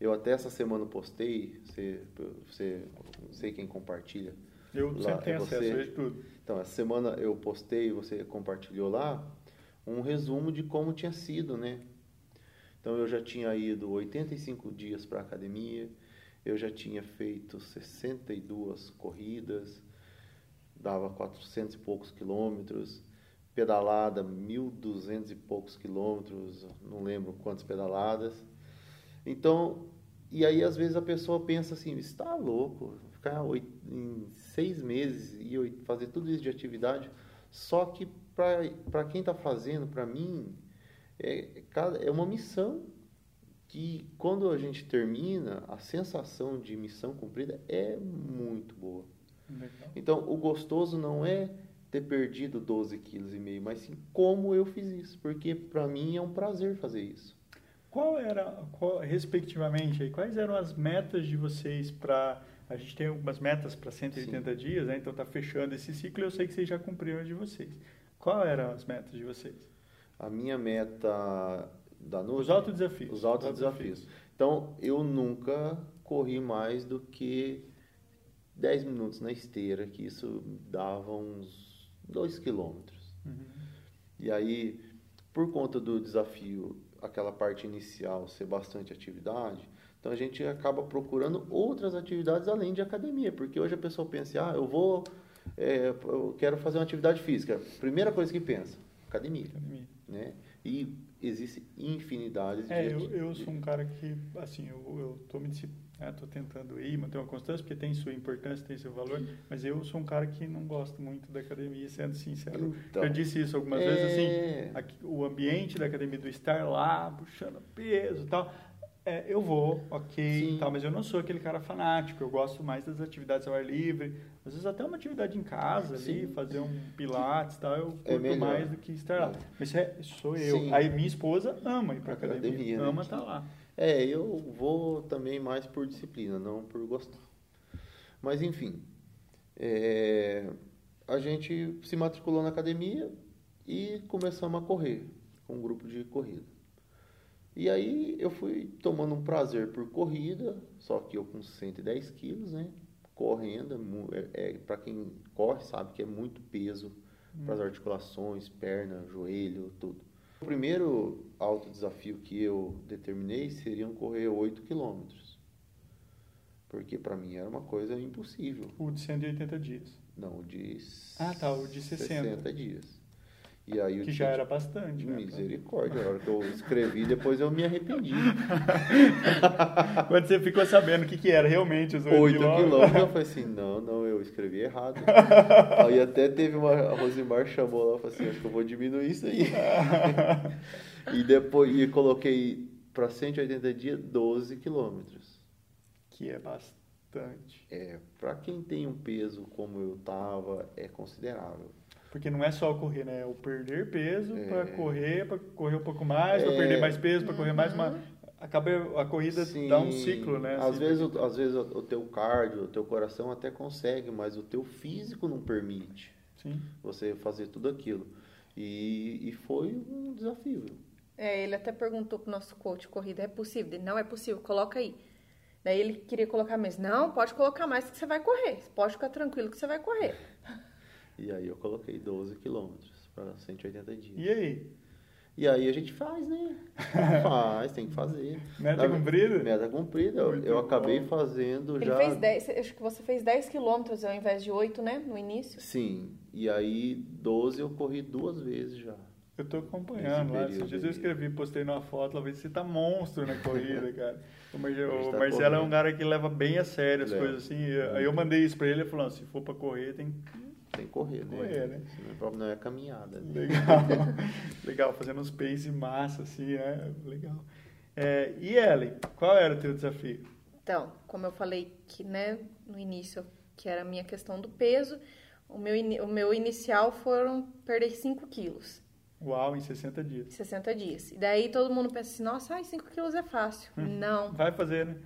Eu até essa semana postei, você, você não sei quem compartilha. Eu lá, sempre tenho é acesso a tudo. Então, essa semana eu postei, você compartilhou lá, um resumo de como tinha sido, né? Então, eu já tinha ido 85 dias para a academia, eu já tinha feito 62 corridas, dava 400 e poucos quilômetros, pedalada 1.200 e poucos quilômetros, não lembro quantas pedaladas. Então, e aí às vezes a pessoa pensa assim, está louco, ficar oito, em seis meses e fazer tudo isso de atividade. Só que para quem está fazendo, para mim, é, é uma missão que quando a gente termina, a sensação de missão cumprida é muito boa. Legal. Então, o gostoso não é ter perdido 12 quilos e meio, mas sim como eu fiz isso, porque para mim é um prazer fazer isso. Qual era, qual, respectivamente, quais eram as metas de vocês para a gente tem algumas metas para 180 sim. dias, né? então está fechando esse ciclo. Eu sei que vocês já cumpriram a de vocês. Qual eram as metas de vocês? A minha meta da noite. Os altos desafios. Os altos desafios. desafios. Então eu nunca corri mais do que 10 minutos na esteira, que isso dava uns 2 quilômetros. Uhum. E aí, por conta do desafio, aquela parte inicial ser bastante atividade, então a gente acaba procurando outras atividades além de academia, porque hoje a pessoa pensa, ah, eu vou, é, eu quero fazer uma atividade física. Primeira coisa que pensa, academia. academia. Né? E existe infinidade de... É, eu, eu sou um cara que, assim, eu estou me disciplinando Estou né? tentando ir, manter uma constância, porque tem sua importância, tem seu valor, mas eu sou um cara que não gosto muito da academia, sendo sincero. Então, eu disse isso algumas é... vezes, assim, aqui, o ambiente da academia, do estar lá, puxando peso e tal, é, eu vou, ok, tal, mas eu não sou aquele cara fanático, eu gosto mais das atividades ao ar livre, às vezes até uma atividade em casa ali, fazer um pilates tal, eu é curto é mais do que estar lá. Mas é, sou eu. Sim. Aí minha esposa ama ir para academia, academia né? ama estar tá lá. É, eu vou também mais por disciplina, não por gostar. Mas enfim, é, a gente se matriculou na academia e começamos a correr com um grupo de corrida. E aí eu fui tomando um prazer por corrida, só que eu com 110 quilos, né? Correndo, é, é para quem corre sabe que é muito peso hum. para as articulações, perna, joelho, tudo. O primeiro alto desafio que eu determinei seria correr 8 quilômetros. Porque para mim era uma coisa impossível. O de 180 dias. Não, o de Ah, tá, o de 60. 60 dias. E aí que já era bastante, né? Misericórdia, na hora que eu escrevi, depois eu me arrependi. Quando você ficou sabendo o que, que era realmente os 8 quilômetros, quilômetros eu falei assim, não, não, eu escrevi errado. aí até teve uma, a Rosimar chamou lá e falou assim, acho que eu vou diminuir isso aí. e depois e coloquei para 180 dias 12 quilômetros. Que é bastante. É, para quem tem um peso como eu tava, é considerável. Porque não é só correr, né? É o perder peso é. para correr, para correr um pouco mais, é. para perder mais peso, para correr mais uma uhum. acaba a corrida Sim. dá um ciclo, né? Às assim, vezes, porque... às vezes o teu cardio, o teu coração até consegue, mas o teu físico não permite. Sim. Você fazer tudo aquilo. E, e foi um desafio. É, ele até perguntou pro nosso coach corrida, é possível? Ele, não é possível, coloca aí. Daí ele queria colocar mais, não, pode colocar mais que você vai correr. Pode ficar tranquilo que você vai correr. E aí eu coloquei 12 quilômetros para 180 dias. E aí? E aí a gente faz, né? faz, tem que fazer. Meta cumprida? Meta cumprida. Eu, eu acabei fazendo Ele já. fez 10, acho que você fez 10 quilômetros ao invés de 8, né? No início. Sim. E aí 12 eu corri duas vezes já. Eu tô acompanhando lá. Esses dias eu escrevi, postei numa foto, lá se você tá monstro na corrida, cara. O, tá Marcelo é um cara que leva bem a sério as leva. coisas assim. Aí eu mandei isso pra ele ele falou: se for pra correr, tem tem que correr, né? Correr, né? Não é caminhada. Né? Legal. Legal, fazendo uns pace massa, assim, é legal. É, e Ellen, qual era o teu desafio? Então, como eu falei que, né, no início, que era a minha questão do peso, o meu, o meu inicial foram perder 5 quilos. Uau, em 60 dias. Em 60 dias. E daí todo mundo pensa assim, nossa, 5 quilos é fácil. Hum. Não. Vai fazer, né?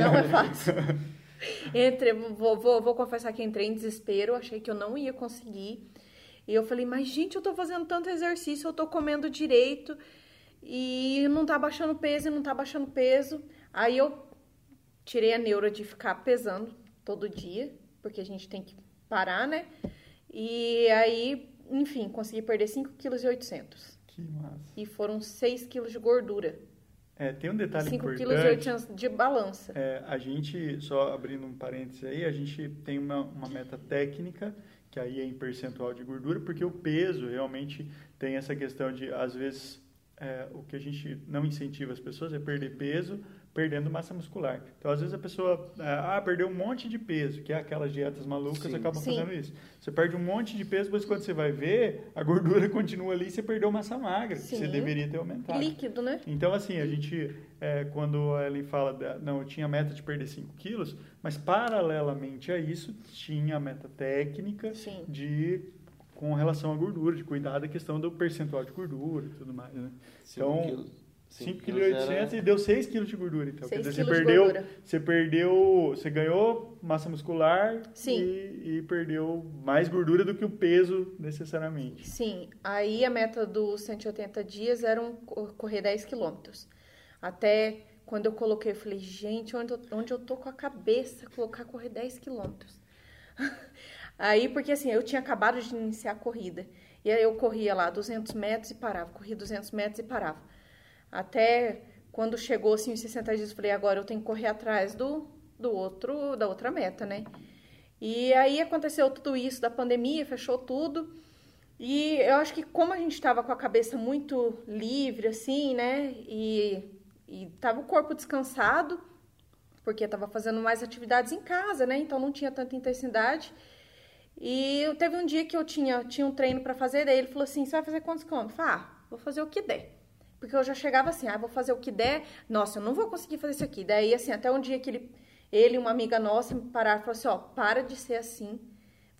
Não é fácil. Entre, vou, vou, vou confessar que entrei em desespero, achei que eu não ia conseguir. E eu falei, mas gente, eu tô fazendo tanto exercício, eu tô comendo direito e não tá baixando peso e não tá baixando peso. Aí eu tirei a neura de ficar pesando todo dia, porque a gente tem que parar, né? E aí, enfim, consegui perder 5,8 kg. Que massa. E foram 6 kg de gordura. É, tem um detalhe 5 importante. 5 kg de balança. É, a gente, só abrindo um parênteses aí, a gente tem uma, uma meta técnica, que aí é em percentual de gordura, porque o peso realmente tem essa questão de, às vezes, é, o que a gente não incentiva as pessoas é perder peso, perdendo massa muscular. Então, às vezes a pessoa, é, ah, perdeu um monte de peso, que é aquelas dietas malucas, Sim. acabam Sim. fazendo isso. Você perde um monte de peso, mas quando você vai ver, a gordura continua ali e você perdeu massa magra, Sim. que você deveria ter aumentado. Líquido, né? Então, assim, a gente, é, quando a Ellen fala, não, eu tinha meta de perder 5 quilos, mas paralelamente a isso, tinha a meta técnica Sim. de com relação à gordura, de cuidar da questão do percentual de gordura e tudo mais, né? Então, 5,8 kg e deu 6 kg de gordura, então. Quer dizer, você perdeu, você perdeu, você ganhou massa muscular e, e, perdeu mais gordura do que o peso necessariamente. Sim, aí a meta dos 180 dias era um, correr 10 quilômetros. Até quando eu coloquei, eu falei, gente, onde eu, onde eu tô com a cabeça colocar correr 10 quilômetros? aí, porque assim, eu tinha acabado de iniciar a corrida. E aí eu corria lá 200 metros e parava, corria 200 metros e parava. Até quando chegou assim os 60 dias, eu falei, agora eu tenho que correr atrás do, do outro, da outra meta, né? E aí aconteceu tudo isso da pandemia, fechou tudo. E eu acho que como a gente estava com a cabeça muito livre, assim, né? E, e tava o corpo descansado, porque estava fazendo mais atividades em casa, né? Então não tinha tanta intensidade. E teve um dia que eu tinha, tinha um treino para fazer, daí ele falou assim: você vai fazer quantos quilômetros? Eu falei, ah, vou fazer o que der. Porque eu já chegava assim, ah, vou fazer o que der. Nossa, eu não vou conseguir fazer isso aqui. Daí, assim, até um dia que ele, ele uma amiga nossa, me pararam e falaram assim, ó, para de ser assim.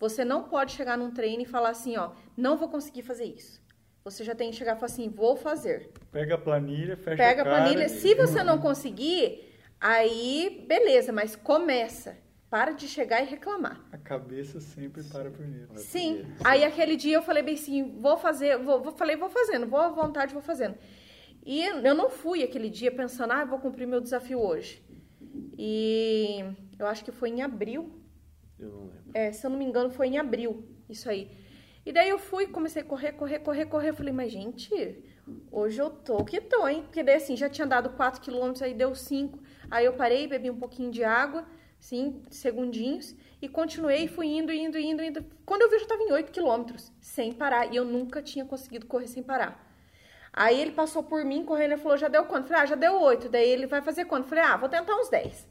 Você não pode chegar num treino e falar assim, ó, não vou conseguir fazer isso. Você já tem que chegar e falar assim, vou fazer. Pega a planilha, fecha Pega a cara. Pega a planilha. E... Se você não conseguir, aí beleza, mas começa. Para de chegar e reclamar. A cabeça sempre para primeiro. Sim. Aí aquele dia eu falei bem assim, vou fazer, vou, vou falei, vou fazendo, vou à vontade, vou fazendo. E eu não fui aquele dia pensando, ah, vou cumprir meu desafio hoje. E eu acho que foi em abril. Eu não lembro. É, se eu não me engano, foi em abril, isso aí. E daí eu fui, comecei a correr, correr, correr, correr. Eu falei, mas gente, hoje eu tô que tô, hein? Porque daí assim, já tinha dado 4 quilômetros, aí deu 5. Aí eu parei, bebi um pouquinho de água, sim, segundinhos, e continuei, fui indo, indo, indo, indo. Quando eu vi, eu já tava em 8 quilômetros, sem parar. E eu nunca tinha conseguido correr sem parar. Aí ele passou por mim correndo e falou: já deu quanto? Falei: ah, já deu oito. Daí ele vai fazer quanto? Falei: ah, vou tentar uns dez.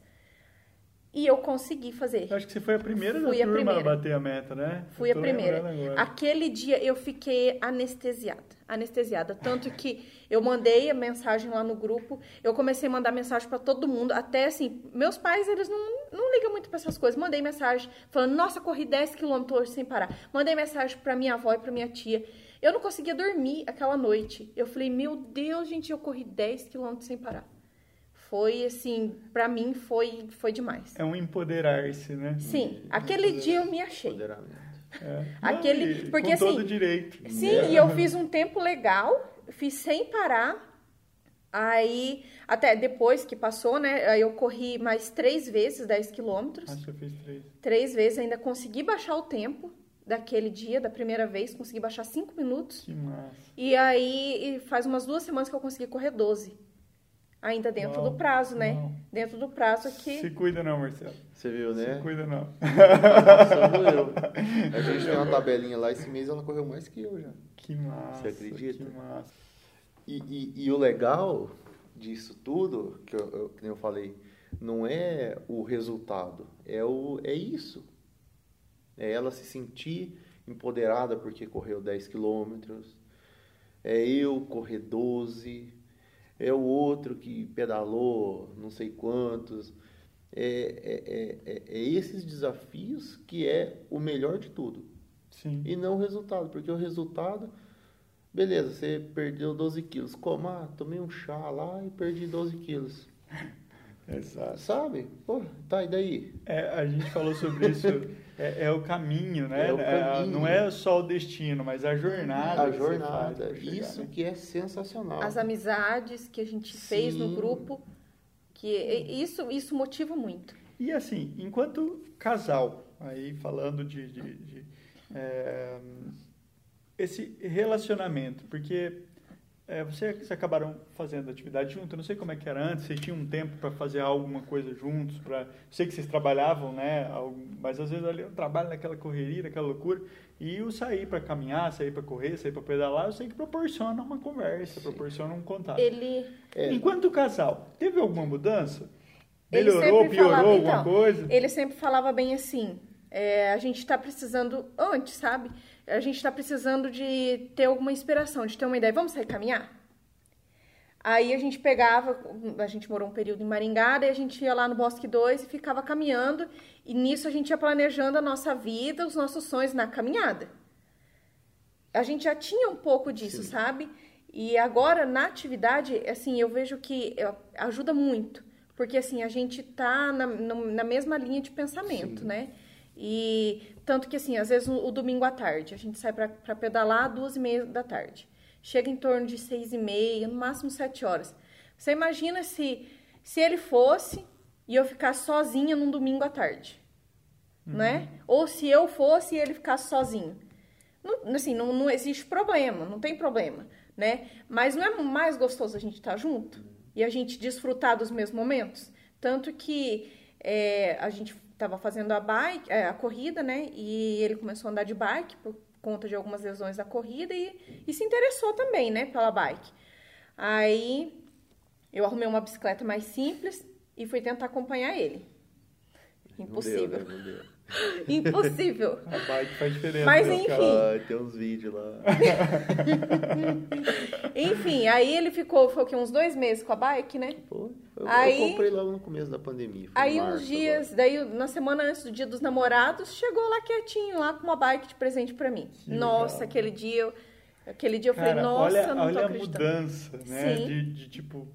E eu consegui fazer. Eu acho que você foi a primeira Fui da turma a, primeira. a bater a meta, né? Fui a primeira. Aquele dia eu fiquei anestesiada. Anestesiada. Tanto que eu mandei a mensagem lá no grupo, eu comecei a mandar mensagem para todo mundo. Até assim, meus pais, eles não, não ligam muito para essas coisas. Mandei mensagem falando, nossa, corri 10 quilômetros sem parar. Mandei mensagem para minha avó e para minha tia. Eu não conseguia dormir aquela noite. Eu falei, meu Deus, gente, eu corri 10 quilômetros sem parar. Foi assim, para mim foi foi demais. É um empoderar-se, né? Sim, aquele dia eu me achei. Empoderamento. É. Aquele, não, porque com assim, todo direito. Sim, é. e eu fiz um tempo legal, fiz sem parar. Aí, até depois que passou, né? Aí eu corri mais três vezes 10 quilômetros. Acho que eu fiz três. Três vezes, ainda consegui baixar o tempo. Daquele dia, da primeira vez, consegui baixar 5 minutos. Que massa. E aí e faz umas duas semanas que eu consegui correr 12. Ainda dentro Uau, do prazo, né? uau. Dentro do prazo aqui. Se cuida não, Marcelo. Você viu, né? Se cuida não. Eu. A gente tem uma tabelinha lá, esse mês ela correu mais que eu já. Que massa. Você acredita? Que massa. E, e- e o legal disso tudo, que eu, eu, que nem eu falei, não é o resultado, é, o, é isso. É ela se sentir empoderada porque correu 10 quilômetros, é eu correr 12, é o outro que pedalou não sei quantos. É, é, é, é- é esses desafios que é o melhor de tudo. Sim. E não o resultado, porque o resultado, beleza, você perdeu 12 quilos. Como? Ah, tomei um chá lá e perdi 12 quilos. Exato. Sabe? Pô, tá, e daí? É, a gente falou sobre isso. É, é o caminho, né? É o caminho. não é só o destino, mas a jornada. A faz jornada. chegar, Isso né? que é sensacional. As amizades que a gente fez no Sim. grupo, que isso, isso motiva muito. E assim, enquanto casal, aí falando de, de- de, é, esse relacionamento, porque é, vocês acabaram fazendo atividade junto, eu não sei como é que era antes, vocês tinham um tempo para fazer alguma coisa juntos, para sei que vocês trabalhavam, né, mas às vezes ali eu trabalho naquela correria, naquela loucura, e o sair para caminhar, sair para correr, sair para pedalar, eu sei que proporciona uma conversa, proporciona um contato. Ele É. Enquanto casal, teve alguma mudança? Ele Melhorou, sempre piorou falava, alguma então, coisa? Ele sempre falava bem assim: é, a gente está precisando, antes, sabe? A gente está precisando de ter alguma inspiração, de ter uma ideia. Vamos sair caminhar? Aí a gente pegava, a gente morou um período em Maringá, daí a gente ia lá no Bosque 2 e ficava caminhando, e nisso a gente ia planejando a nossa vida, os nossos sonhos na caminhada. A gente já tinha um pouco disso, sabe? E agora na atividade, assim, eu vejo que ajuda muito, porque assim, a gente tá na, na mesma linha de pensamento, Sim. né? E tanto que assim, às vezes o, o domingo à tarde, a gente sai para pedalar duas e meia da tarde. Chega em torno de seis e meia, no máximo sete horas. Você imagina se, se ele fosse e eu ficasse sozinha num domingo à tarde, né? Ou se eu fosse e ele ficasse sozinho. Não, assim, não, não existe problema, não tem problema, né? Mas não é mais gostoso a gente estar junto e a gente desfrutar dos mesmos momentos? Tanto que é, a gente estava fazendo a bike, é, a corrida, né? E ele começou a andar de bike por conta de algumas lesões da corrida e, e se interessou também, né, pela bike. Aí eu arrumei uma bicicleta mais simples e fui tentar acompanhar ele. Impossível. Não deu, né? Não deu. Impossível. A bike faz diferença. Mas né, enfim. cara? Ah, tem uns vídeos lá. Enfim, aí ele ficou, foi o quê? uns dois meses com a bike, né? Pô, eu, Aí- eu comprei logo no começo da pandemia. Aí março uns dias, daí na semana antes do dia dos namorados, chegou lá quietinho, lá com uma bike de presente pra mim. Que Nossa, legal. aquele dia eu, aquele dia eu falei, Cara, nossa, olha, não tô olha a acreditando. mudança, né? De, de, tipo,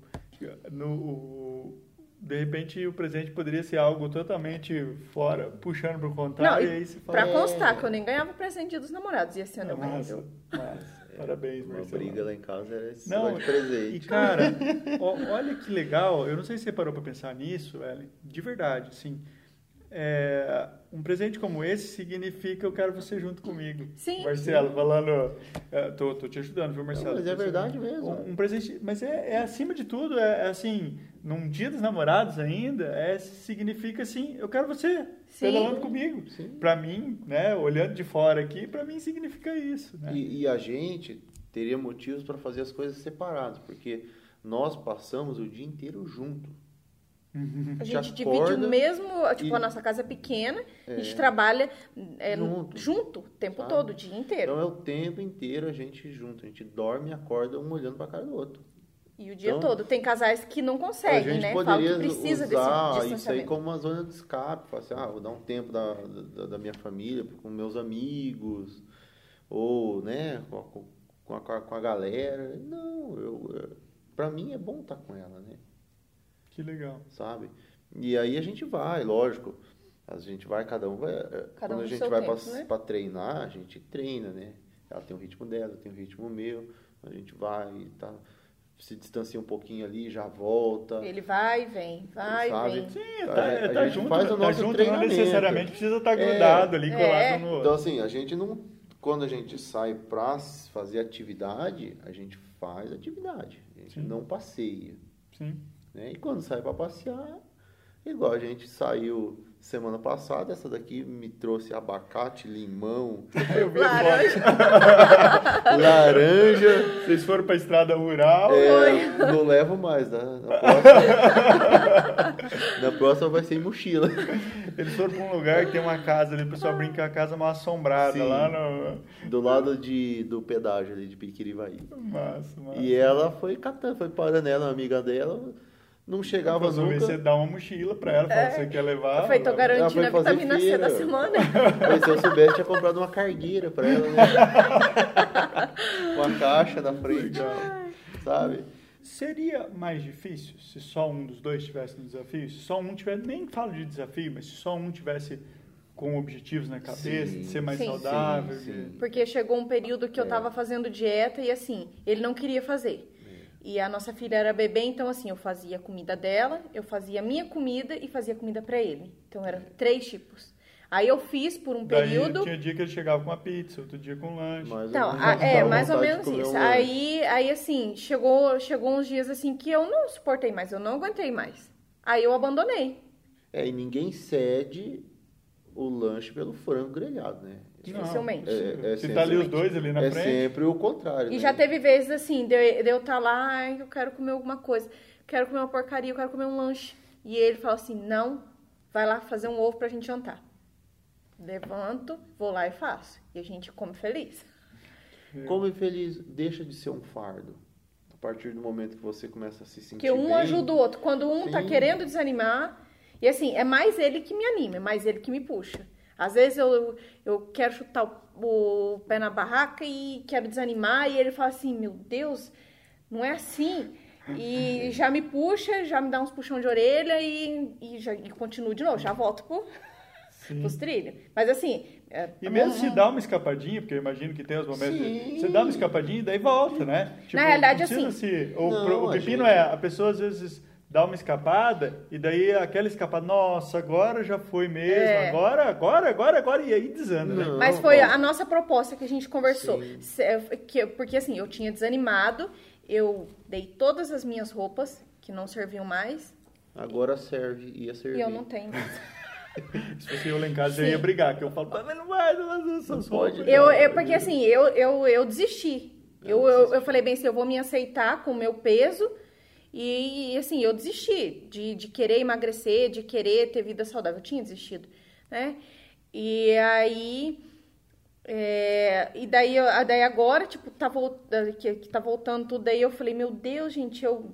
no, o- de repente o presente poderia ser algo totalmente fora, puxando pro Não, contrário, e aí e você fala. pra É. constar que eu nem ganhava presente dia dos namorados, e esse ano eu ganhei. massa, viu? massa. Parabéns, Uma Marcelo. briga lá em casa era esse Não, de presente. E cara, ó- olha que legal, eu não sei se você parou para pensar nisso, Ellen, de verdade, sim. É, um presente como esse significa eu quero você junto comigo. Sim. Marcelo, falando, é, tô, tô te ajudando, viu, Marcelo? mas é Tô te verdade mesmo. Um, um presente, mas é, é acima de tudo, é, é assim, num dia dos namorados ainda, é, significa assim, eu quero você Sim. pedalando comigo. Pra mim, né, olhando de fora aqui, pra mim significa isso, né? E, e a gente teria motivos para fazer as coisas separadas, porque nós passamos o dia inteiro junto. A gente divide o mesmo, tipo, e- a nossa casa é pequena, a gente É. trabalha é, Junto. junto o tempo Sabe? todo, o dia inteiro. Então é o tempo inteiro a gente junto. A gente dorme e acorda um olhando para a cara do outro. E o dia Então, todo. Tem casais que não a conseguem, gente né? Poderia que precisa usar desse isso aí como uma zona de escape. Falar assim, ah, vou dar um tempo da, da, da minha família com meus amigos, ou, né, com a, com a, com a galera. Não, eu, eu, pra mim é bom estar com ela, né? Que legal. sabe? E aí a gente vai, lógico. A gente vai, cada um vai. eh, Cada quando um a gente vai pra, né? treinar, a gente treina, né? Ela tem o ritmo dela, eu tenho o ritmo meu. A gente vai e tá. se distancia um pouquinho ali, já volta. Ele vai e vem, vai e vem. Sim, A tá, a tá gente junto, faz o tá nosso junto não necessariamente precisa estar É. grudado ali, colado É. um no outro. Então, assim, a gente não. Quando a gente sai pra fazer atividade, a gente faz atividade. A gente Sim. não passeia. Sim. Né? E quando sai para passear, igual a gente saiu semana passada, essa daqui me trouxe abacate, limão, Eu vi Laranja. laranja. Vocês foram pra estrada rural. É, não levo mais, né? Na próxima, na próxima vai ser em mochila. Eles foram pra um lugar que tem uma casa ali, o pessoal brinca a casa mal assombrada Sim. lá no. Do lado de, do pedágio ali de Piquirivaí. Massa, massa. E ela foi catando, foi parando ela, uma amiga dela, não chegava nunca. você dá uma mochila pra ela, fala, você quer levar? Eu falei, tô garantindo Ela a vitamina C da semana. Mas se eu soubesse, tinha comprado uma cargueira pra ela, né? uma caixa na frente, sabe? Seria mais difícil se só um dos dois tivesse no desafio? Se só um tivesse, nem falo de desafio, mas se só um tivesse com objetivos na cabeça, Sim. de ser mais Sim. saudável. Sim, de-. Porque chegou um período que eu É. tava fazendo dieta e assim, ele não queria fazer. E a nossa filha era bebê, então assim, eu fazia a comida dela, eu fazia a minha comida e fazia comida pra ele. Então eram três tipos. Aí eu fiz por um Daí período. tinha dia que ele chegava com uma pizza, outro dia com um lanche. Mais ou Então, menos, a- é, dava mais ou menos isso. um. Aí, aí assim, chegou, chegou uns dias assim que eu não suportei mais, eu não aguentei mais. Aí eu abandonei. É, e ninguém cede o lanche pelo frango grelhado, né? Dificilmente. É, é Se tá ali os dois ali na é frente. sempre o contrário, E né? já teve vezes assim, de eu, de eu estar lá, eu quero comer alguma coisa, quero comer uma porcaria, eu quero comer um lanche. E ele fala assim, não, vai lá fazer um ovo pra gente jantar. Levanto, vou lá e faço. E a gente come feliz. Como infeliz, deixa de ser um fardo. A partir do momento que você começa a se sentir Porque um bem, ajuda o outro. Quando um tá Sim. querendo desanimar, e assim, é mais ele que me anima, é mais ele que me puxa. Às vezes eu, eu quero chutar o, o pé na barraca e quero desanimar, e ele fala assim, meu Deus, não é assim. E já me puxa, já me dá uns puxão de orelha e, e, já, e continuo de novo, já volto pro, Sim. pros trilhos. Mas assim. é, E mesmo se dá uma escapadinha, porque eu imagino que tem os momentos. Sim. Você dá uma escapadinha e daí volta, né? Tipo, realidade, não precisa assim- Se, o, Não, pro- o pepino gente- é, a pessoa às vezes dá uma escapada e daí aquela escapada, nossa, agora já foi mesmo, É. agora, agora, agora, agora, e aí desanda, né? Mas foi a nossa proposta que a gente conversou. Se- que- porque assim, eu tinha desanimado, eu dei todas as minhas roupas que não serviam mais Agora serve, ia servir. e eu não tenho mais. Se fosse eu lá em casa, eu Sim. ia brigar, que eu falo, "Pai, mas não vai, não vai essas Não pode. roupas." Eu, eu- porque assim, eu, eu, eu desisti. Eu, eu, eu falei bem assim, eu vou me aceitar com o meu peso. E assim, eu desisti de, de querer emagrecer, de querer ter vida saudável. Eu tinha desistido, né? E aí. é, e daí, daí agora, tipo, tá, vol- que, que tá voltando tudo aí, eu falei, meu Deus, gente, eu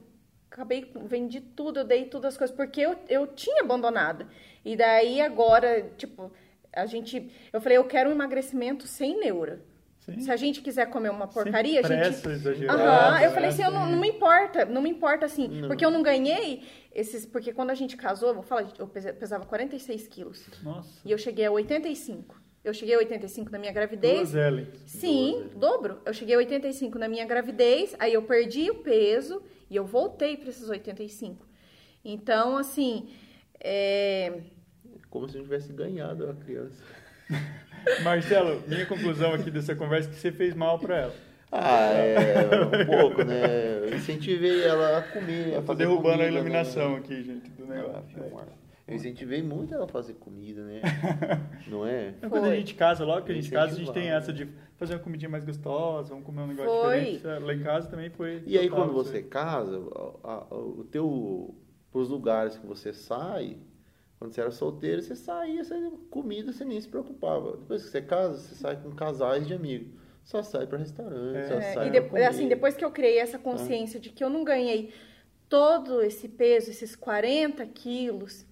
acabei, vendi tudo, eu dei todas as coisas, porque eu, eu tinha abandonado. E daí agora, tipo, a gente. Eu falei, eu quero um emagrecimento sem neura. Sim. Se a gente quiser comer uma porcaria, a gente. pressa exagerada, Aham, eu né? falei assim, eu não, não me importa, não me importa assim, Não. porque eu não ganhei esses, porque quando a gente casou, eu vou falar, eu pesa- pesava 46 quilos Nossa. e eu cheguei a 85. Eu cheguei a 85 na minha gravidez. Duas. Sim, dobro. Eu cheguei a 85 na minha gravidez, aí eu perdi o peso e eu voltei para esses 85. Então, assim, é, Como se não tivesse ganhado a criança. Marcelo, minha conclusão aqui dessa conversa é que você fez mal pra ela. Ah, é um pouco, né? Eu incentivei ela a comer. a Eu tô fazer derrubando comida, a iluminação Né? aqui, gente, do Ah, negócio. filmar. Eu incentivei muito ela a fazer comida, né? Não é? Então, quando a gente casa, logo que a gente casa, a gente tem essa de fazer uma comidinha mais gostosa, vamos comer um negócio Foi. diferente. Lá em casa também foi. E aí quando você casa, a- a- o teu pros lugares que você sai, quando você era solteiro, você saía, você comida, você nem se preocupava. Depois que você casa, você sai com casais de amigos. Só sai para restaurante, É. só É, sai e pra de- comer. assim, depois que eu criei essa consciência de que eu não ganhei todo esse peso, esses 40 quilos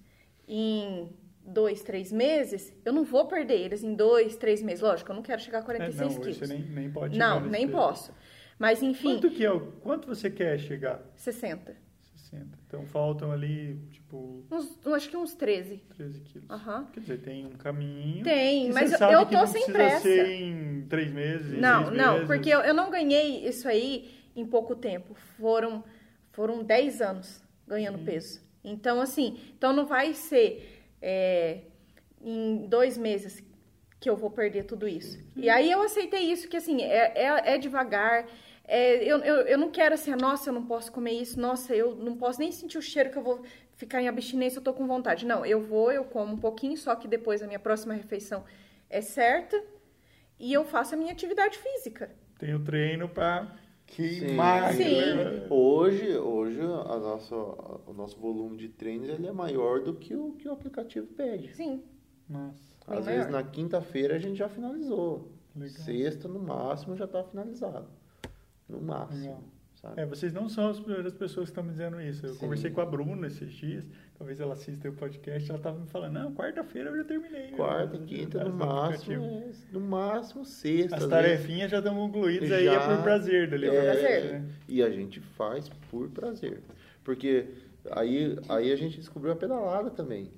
em dois, três meses, eu não vou perder eles em dois, três meses. Lógico, eu não quero chegar a É, 46 não, hoje quilos. você nem, nem pode não, nem peso. posso. Mas enfim, Quanto que é? Quanto você quer chegar? 60. 60. Então faltam ali, tipo, Uns, acho que uns 13. 13 quilos. Aham. Quer dizer, tem um caminho. Tem, mas você eu- sabe eu que tô não sem pressa. ser em três meses, Não, seis não, meses. porque eu, eu não ganhei isso aí em pouco tempo. Foram, foram 10 anos ganhando Sim. peso. Então, assim, então não vai ser é, em dois meses que eu vou perder tudo isso. E aí eu aceitei isso, que assim, é, é, é devagar. É, eu, eu, eu não quero assim, nossa, eu não posso comer isso, nossa, eu não posso nem sentir o cheiro que eu vou ficar em abstinência, eu tô com vontade. Não, eu vou, eu como um pouquinho, só que depois a minha próxima refeição é certa e eu faço a minha atividade física. Tem o treino para queimar. Sim. né? Hoje, hoje a nossa, o nosso volume de treinos ele é maior do que o que o aplicativo pede. Sim. Nossa, Bem Às maior. vezes na quinta-feira a gente já finalizou. Legal. Sexta, no máximo, já está finalizado. No máximo. Sabe? É, vocês não são as primeiras pessoas que estão me dizendo isso. Eu Sim. conversei com a Bruna esses dias, talvez ela assista o podcast, ela estava me falando, não, quarta-feira eu já terminei. Quarta, Eu- quinta, no máximo, é, no máximo sexta. As vezes. tarefinhas já estão concluídas aí, é Já- por prazer dali. É, prazer. né? E a gente faz por prazer. Porque aí, aí a gente descobriu a pedalada também.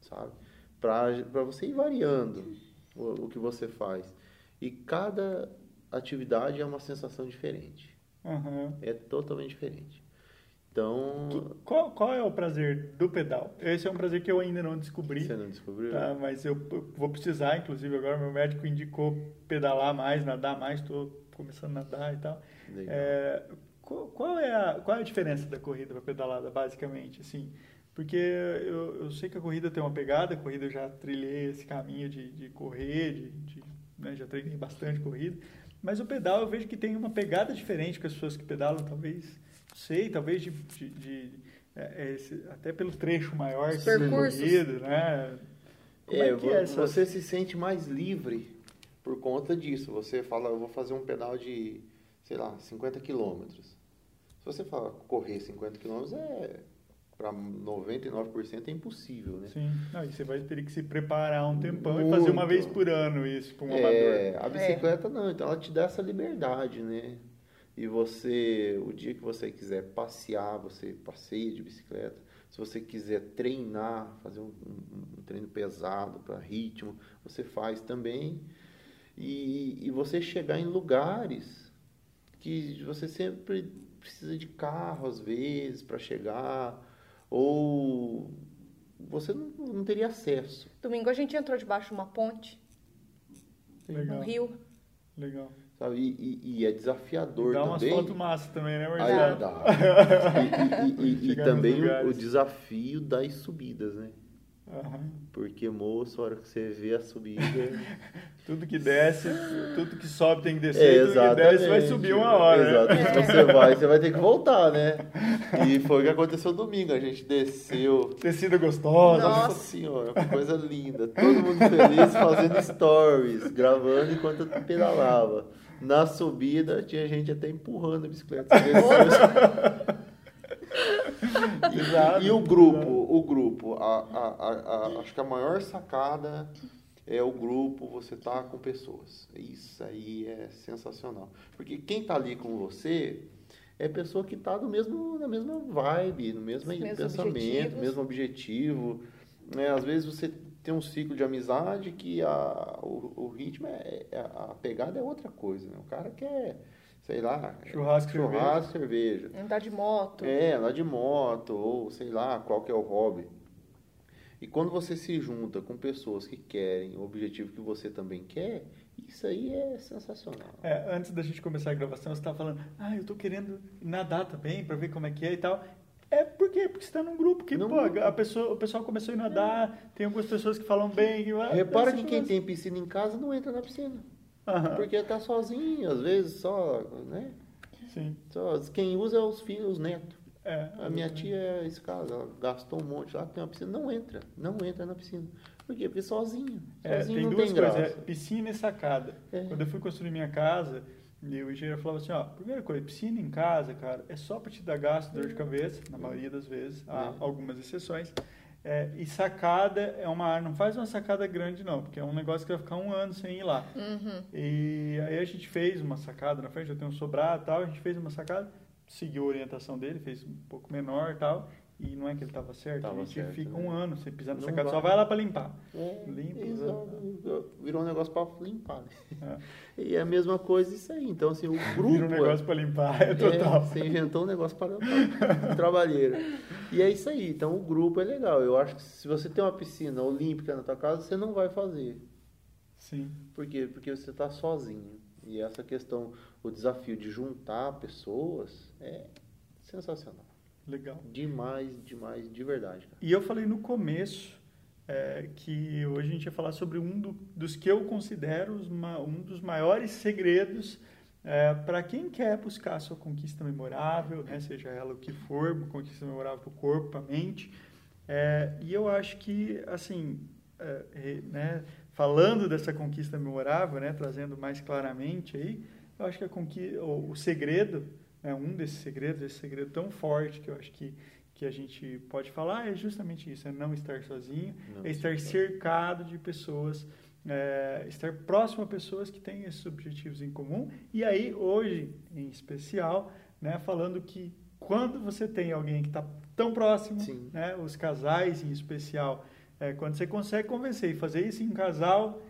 Sabe? Pra, pra você ir variando o, o que você faz. E cada atividade é uma sensação diferente. Aham. É totalmente diferente. Então, Qual, qual é o prazer do pedal? Esse é um prazer que eu ainda não descobri. você não descobriu? Tá, mas eu eu vou precisar, inclusive agora meu médico indicou pedalar mais, nadar mais, estou começando a nadar e tal. É, qual, qual é a, qual é a diferença da corrida para pedalada, basicamente, assim? Porque eu, eu sei que a corrida tem uma pegada, a corrida eu já trilhei esse caminho de, de correr, de, de, né, já treinei bastante corrida, mas o pedal eu vejo que tem uma pegada diferente com as pessoas que pedalam, talvez, não sei, talvez de, de, de- é, é esse- até pelo trecho maior Os percursos. né? Como É, é, que é essa... você se sente mais livre por conta disso. Você fala, eu vou fazer um pedal de, sei lá, 50 quilômetros. Se você fala correr 50 quilômetros, é para 99% é impossível, né? Sim, não, e você vai ter que se preparar um tempão e Muito. fazer uma vez por ano isso para um É, amador. a bicicleta não, então ela te dá essa liberdade, né? E você, o dia que você quiser passear, você passeia de bicicleta. Se você quiser treinar, fazer um, um- um treino pesado para ritmo, você faz também. E, e você chegar em lugares que você sempre precisa de carro às vezes para chegar, ou você não, não teria acesso. Domingo a gente entrou debaixo de uma ponte Legal, no rio. legal. Sabe? E, e- e é desafiador Dá umas também. fotos massas também, né, Aí Marcelo? dá. E, e- e- e também o desafio das subidas, né? Porque, moço, a hora que você vê a subida. Tudo que desce, tudo que sobe tem que É, descer, tudo que desce vai subir uma hora, né? Exatamente. Você vai, você vai ter que voltar, né? E foi o que aconteceu domingo. A gente desceu. Tecida gostosa. Nossa. Nossa senhora, que coisa linda. Todo mundo feliz fazendo stories, gravando enquanto eu pedalava. Na subida, tinha gente até empurrando a bicicleta. E, Exato, e o grupo, o grupo, a, a, a- a- acho que a maior sacada é o grupo, você tá com pessoas. Isso aí é sensacional. Porque quem tá ali com você é pessoa que tá no mesmo, na mesma vibe, no mesmo pensamento, objetivos. mesmo objetivo. Né? Às vezes você tem um ciclo de amizade que a, o, o ritmo, é, é- a pegada é outra coisa. Né? O cara quer, sei lá, Churrasco, churrasco cerveja. Andar de moto. É, andar de moto, ou sei lá, qual que é o hobby. E quando você se junta com pessoas que querem o objetivo que você também quer, isso aí é sensacional. É, antes da gente começar a gravação, você estava falando, ah, eu tô querendo nadar também para ver como é que é e tal. É por quê? Porque você está num grupo que, Num pô, a pessoa, o pessoal começou a nadar, tem algumas pessoas que falam bem. Que, ah, Repara que quem tem piscina em casa não entra na piscina. Aham, Porque tá sozinho, às vezes só, né? Sim. Só, quem usa é os filhos, os netos. É, A minha tia é esse caso, ela gastou um monte lá, tem uma piscina, não entra, não entra na piscina. Por quê? Porque sozinho, É, sozinho tem duas tem coisas, graça. é piscina e sacada. É. Quando eu fui construir minha casa, o engenheiro falava assim, ó, primeira coisa, piscina em casa, cara, é só para te dar gasto, dor de cabeça, na maioria das vezes, há É. algumas exceções. É, e sacada é uma área, não faz uma sacada grande não, porque é um negócio que vai ficar um ano sem ir lá. Uhum. E aí a gente fez uma sacada na frente, eu tenho um sobrado e tal, a gente fez uma sacada, seguiu a orientação dele, fez um pouco menor e tal, e não é que ele estava certo, Tava a gente certo, fica né? um ano sem pisar nessa Não casa, só vai. lá para limpar. É, Limpa, exato. Virou um negócio para limpar. né? É. E é a mesma coisa isso aí. Então, assim, o grupo. Vira um negócio para limpar, é total. É, você inventou um negócio para, para trabalheira. E é isso aí. Então, o grupo é legal. Eu acho que se você tem uma piscina olímpica na tua casa, você não vai fazer. Sim. Por quê? Porque você está sozinho. E essa questão, o desafio de juntar pessoas é sensacional. Legal. Demais, demais, de verdade. Cara. E eu falei no começo é, que hoje a gente ia falar sobre um do- dos que eu considero os ma- um dos maiores segredos para quem quer buscar a sua conquista memorável, né, seja ela o que for, uma conquista memorável para o corpo, para a mente. É, e eu acho que, assim, é, é, né, falando dessa conquista memorável, né, trazendo mais claramente aí, eu acho que a conqui o, o segredo, né, um desses segredos, esse segredo tão forte que eu acho que, que a gente pode falar é justamente isso, é não estar sozinho, Não é estar cercado de pessoas, é, estar próximo a pessoas que têm esses objetivos em comum. E aí, hoje, em especial, né, falando que quando você tem alguém que está tão próximo, Sim. né, os casais em especial, é, quando você consegue convencer e fazer isso em casal,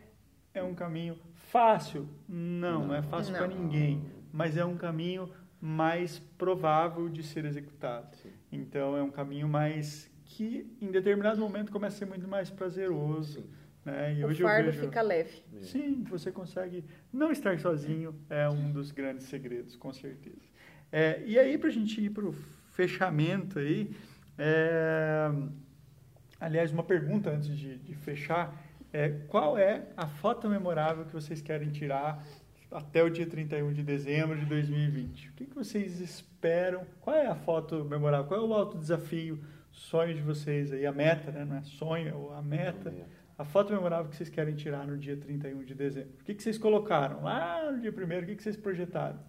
é um caminho fácil? Não, não, é fácil Não. para ninguém, mas é um caminho mais provável de ser executado. Sim. Então, é um caminho mais que, em determinado momento, começa a ser muito mais prazeroso. Sim. Né? E O hoje eu fardo vejo... fica leve. Sim, você consegue não estar sozinho é um dos grandes segredos, com certeza. É, e aí, para a gente ir para o fechamento aí, é, aliás, uma pergunta antes de, de fechar, é, qual é a foto memorável que vocês querem tirar até o dia 31 de dezembro de 2020? O que, que vocês esperam? Qual é a foto memorável? Qual é o alto desafio, sonho de vocês aí? A meta, né? Não é sonho, é a meta. A foto memorável que vocês querem tirar no dia 31 de dezembro. O que, que vocês colocaram? Lá no dia 1 o que, que vocês projetaram?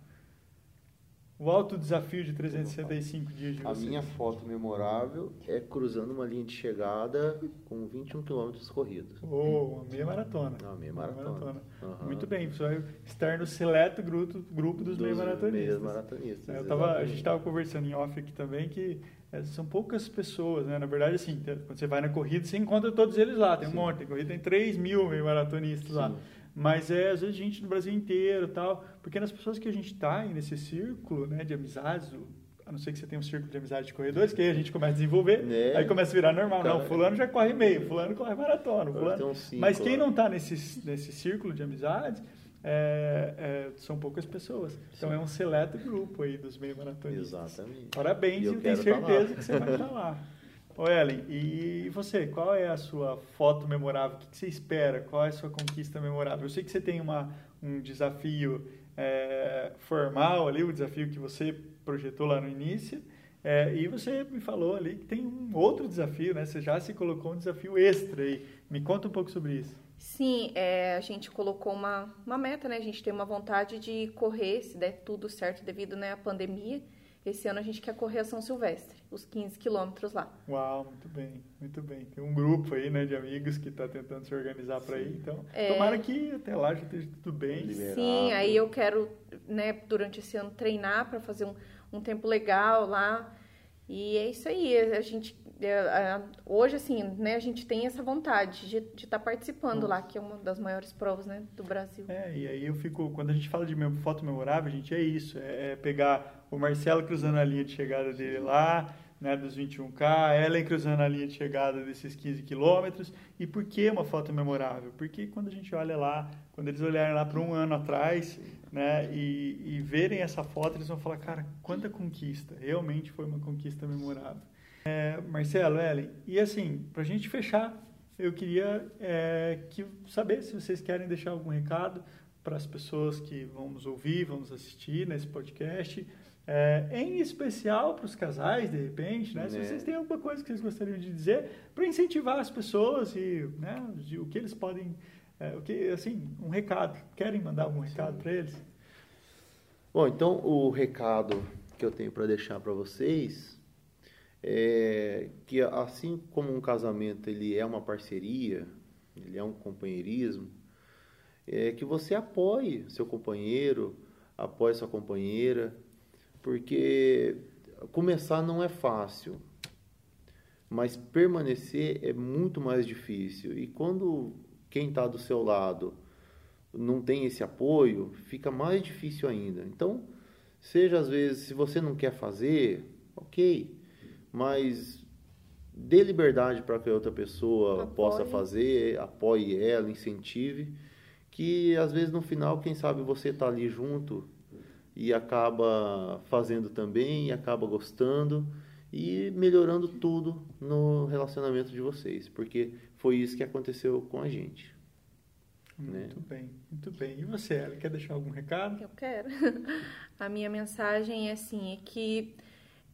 O alto desafio de 365 dias de A vocês. minha foto memorável é cruzando uma linha de chegada com 21 quilômetros corridos. Oh, uma meia maratona. Não, meia Uma maratona. Aham. Muito bem, você vai estar no seleto grupo, grupo dos, meio meios maratonistas. maratonistas. Eu tava, a gente estava conversando em off aqui também que é, são poucas pessoas, né? Na verdade, assim, quando você vai na corrida, você encontra todos eles lá. Tem um Sim. monte, tem corrida, tem 3 mil meio maratonistas lá. Mas é, às vezes, gente do Brasil inteiro tal. Porque nas pessoas que a gente está nesse círculo né, de amizades, a não ser que você tenha um círculo de amizade de corredores, que aí a gente começa a desenvolver, Né? aí começa a virar normal. Cara, não, fulano já corre meio, fulano corre maratona. Fulano... cinco Mas quem não está nesse, nesse círculo de amizades, é, é, são poucas pessoas. Então Sim. é um seleto grupo aí dos meio maratonistas. Exatamente. Parabéns, E eu, eu tenho tá certeza que você vai estar lá. Ô Ellen, e você, qual é a sua foto memorável? O que que você espera? Qual é a sua conquista memorável? Eu sei que você tem uma, um desafio é, formal ali, o desafio que você projetou lá no início, é, e você me falou ali que tem um outro desafio, né? Você já se colocou um desafio extra aí. Me conta um pouco sobre isso. Sim, é, a gente colocou uma, uma meta, né? A gente tem uma vontade de correr, se der tudo certo devido né, à pandemia. Esse ano a gente quer correr a São Silvestre, os 15 quilômetros lá. Uau, muito bem, muito bem. Tem um grupo aí, né, de amigos que está tentando se organizar para ir. Então, É. tomara que até lá já esteja tudo bem. Liberado. Sim, aí eu quero, né, durante esse ano treinar para fazer um, um tempo legal lá. E é isso aí, a gente hoje assim, né, a gente tem essa vontade de estar participando lá, que é uma das maiores provas, né, do Brasil. É, e aí eu fico, quando a gente fala de foto memorável, gente, é isso, é, é pegar o Marcelo cruzando a linha de chegada dele lá, né, dos 21K, a Ellen cruzando a linha de chegada desses 15 quilômetros. E por que uma foto memorável? Porque quando a gente olha lá, quando eles olharem lá para um ano atrás, né, e, e verem essa foto, eles vão falar, cara, quanta conquista, realmente foi uma conquista memorável. É, Marcelo, Ellen, e assim, para a gente fechar, eu queria é, que, saber se vocês querem deixar algum recado para as pessoas que vão nos ouvir, vão nos assistir nesse podcast, é, em especial para os casais, de repente, né? Se Né. vocês têm alguma coisa que vocês gostariam de dizer para incentivar as pessoas e né, o que eles podem, é, o que, assim, um recado. Querem mandar algum recado para eles? Bom, então o recado que eu tenho para deixar para vocês é que assim como um casamento ele é uma parceria, ele é um companheirismo, é que você apoie seu companheiro, apoie sua companheira, porque começar não é fácil. mas permanecer é muito mais difícil. E quando quem está do seu lado não tem esse apoio, fica mais difícil ainda. Então, seja às vezes, se você não quer fazer, ok, mas dê liberdade para que a outra pessoa Apoie. possa fazer, apoie ela, incentive, que às vezes no final, quem sabe você está ali junto e acaba fazendo também, e acaba gostando e melhorando tudo no relacionamento de vocês, porque foi isso que aconteceu com a gente. Né? Muito bem, muito bem. E você, Ela, quer deixar algum recado? Eu quero. A minha mensagem é assim, é que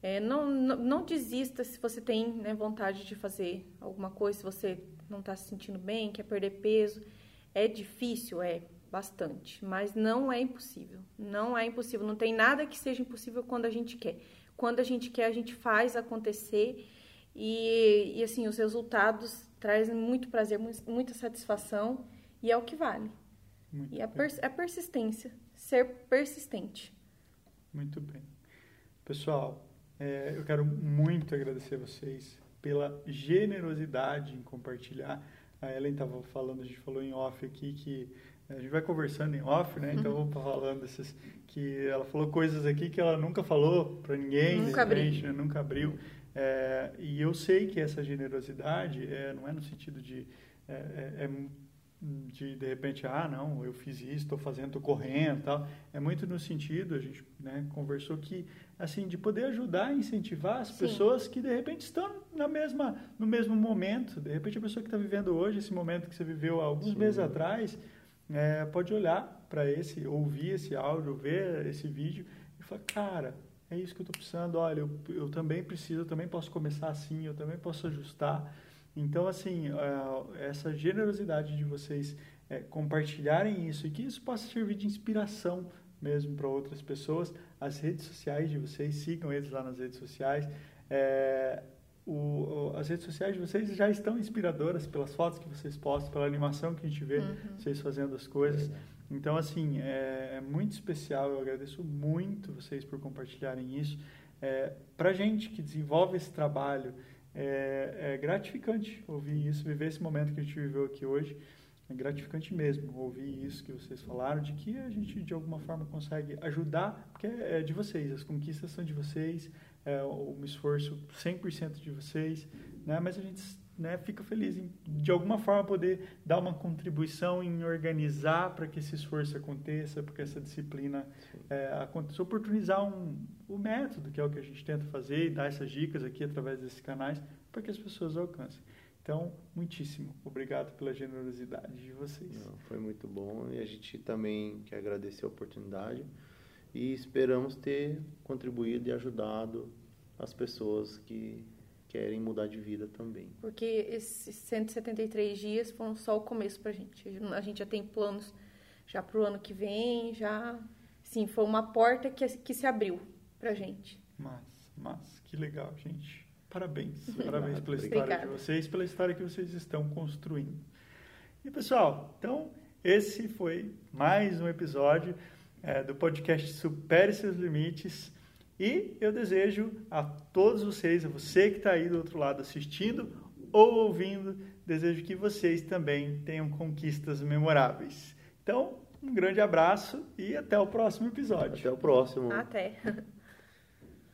é, não, não, não desista se você tem né, vontade de fazer alguma coisa, se você não está se sentindo bem, quer perder peso. É difícil, é bastante, mas não é impossível. Não é impossível. Não tem nada que seja impossível quando a gente quer. Quando a gente quer, a gente faz acontecer e, e assim, os resultados trazem muito prazer, muita satisfação e é o que vale. Muito e a, pers a persistência, ser persistente. Muito bem. Pessoal, é, eu quero muito agradecer a vocês pela generosidade em compartilhar. A Ellen estava falando, a gente falou em off aqui que a gente vai conversando em off, né? Então eu vou falando esses que ela falou coisas aqui que ela nunca falou para ninguém, Nunca repente, né? nunca abriu. É, e eu sei que essa generosidade é, não é no sentido de é, é, é de de repente, ah, não, eu fiz isso, estou fazendo, estou correndo, tal. É muito no sentido, a gente né, conversou que assim de poder ajudar, incentivar as Sim. pessoas que de repente estão na mesma no mesmo momento. De repente a pessoa que está vivendo hoje esse momento que você viveu há alguns Sim. meses atrás é, pode olhar para esse, ouvir esse áudio, ver esse vídeo e falar, cara, é isso que eu estou precisando. Olha, eu, eu também preciso, eu também posso começar assim, eu também posso ajustar. Então, assim, é, essa generosidade de vocês é, compartilharem isso e que isso possa servir de inspiração mesmo para outras pessoas. As redes sociais de vocês, sigam eles lá nas redes sociais. É, o, o- as redes sociais de vocês já estão inspiradoras pelas fotos que vocês postam, pela animação que a gente vê Uhum. vocês fazendo as coisas. Então, assim, é, é muito especial. Eu agradeço muito vocês por compartilharem isso. É, Para gente que desenvolve esse trabalho, é, é gratificante ouvir isso, viver esse momento que a gente viveu aqui hoje. É gratificante mesmo ouvir isso que vocês falaram, de que a gente de alguma forma consegue ajudar, porque é de vocês, as conquistas são de vocês, é um esforço 100% de vocês, né? mas a gente né, fica feliz em de alguma forma poder dar uma contribuição em organizar para que esse esforço aconteça, para que essa disciplina é, aconteça, oportunizar um, o método, que é o que a gente tenta fazer, e dar essas dicas aqui através desses canais, para que as pessoas alcancem. Então, muitíssimo obrigado pela generosidade de vocês. Não, foi muito bom e a gente também quer agradecer a oportunidade e esperamos ter contribuído e ajudado as pessoas que querem mudar de vida também. Porque esses 173 dias foram só o começo pra gente. A gente já tem planos já pro ano que vem, já... Sim, foi uma porta que, que se abriu pra gente. Mas, mas, que legal, gente. Parabéns. Parabéns pela história de Obrigada. vocês, pela história que vocês estão construindo. E, pessoal, então, esse foi mais um episódio eh, do podcast Supere Seus Limites. E eu desejo a todos vocês, a você que está aí do outro lado assistindo ou ouvindo, desejo que vocês também tenham conquistas memoráveis. Então, um grande abraço e até o próximo episódio. Até o próximo. Até.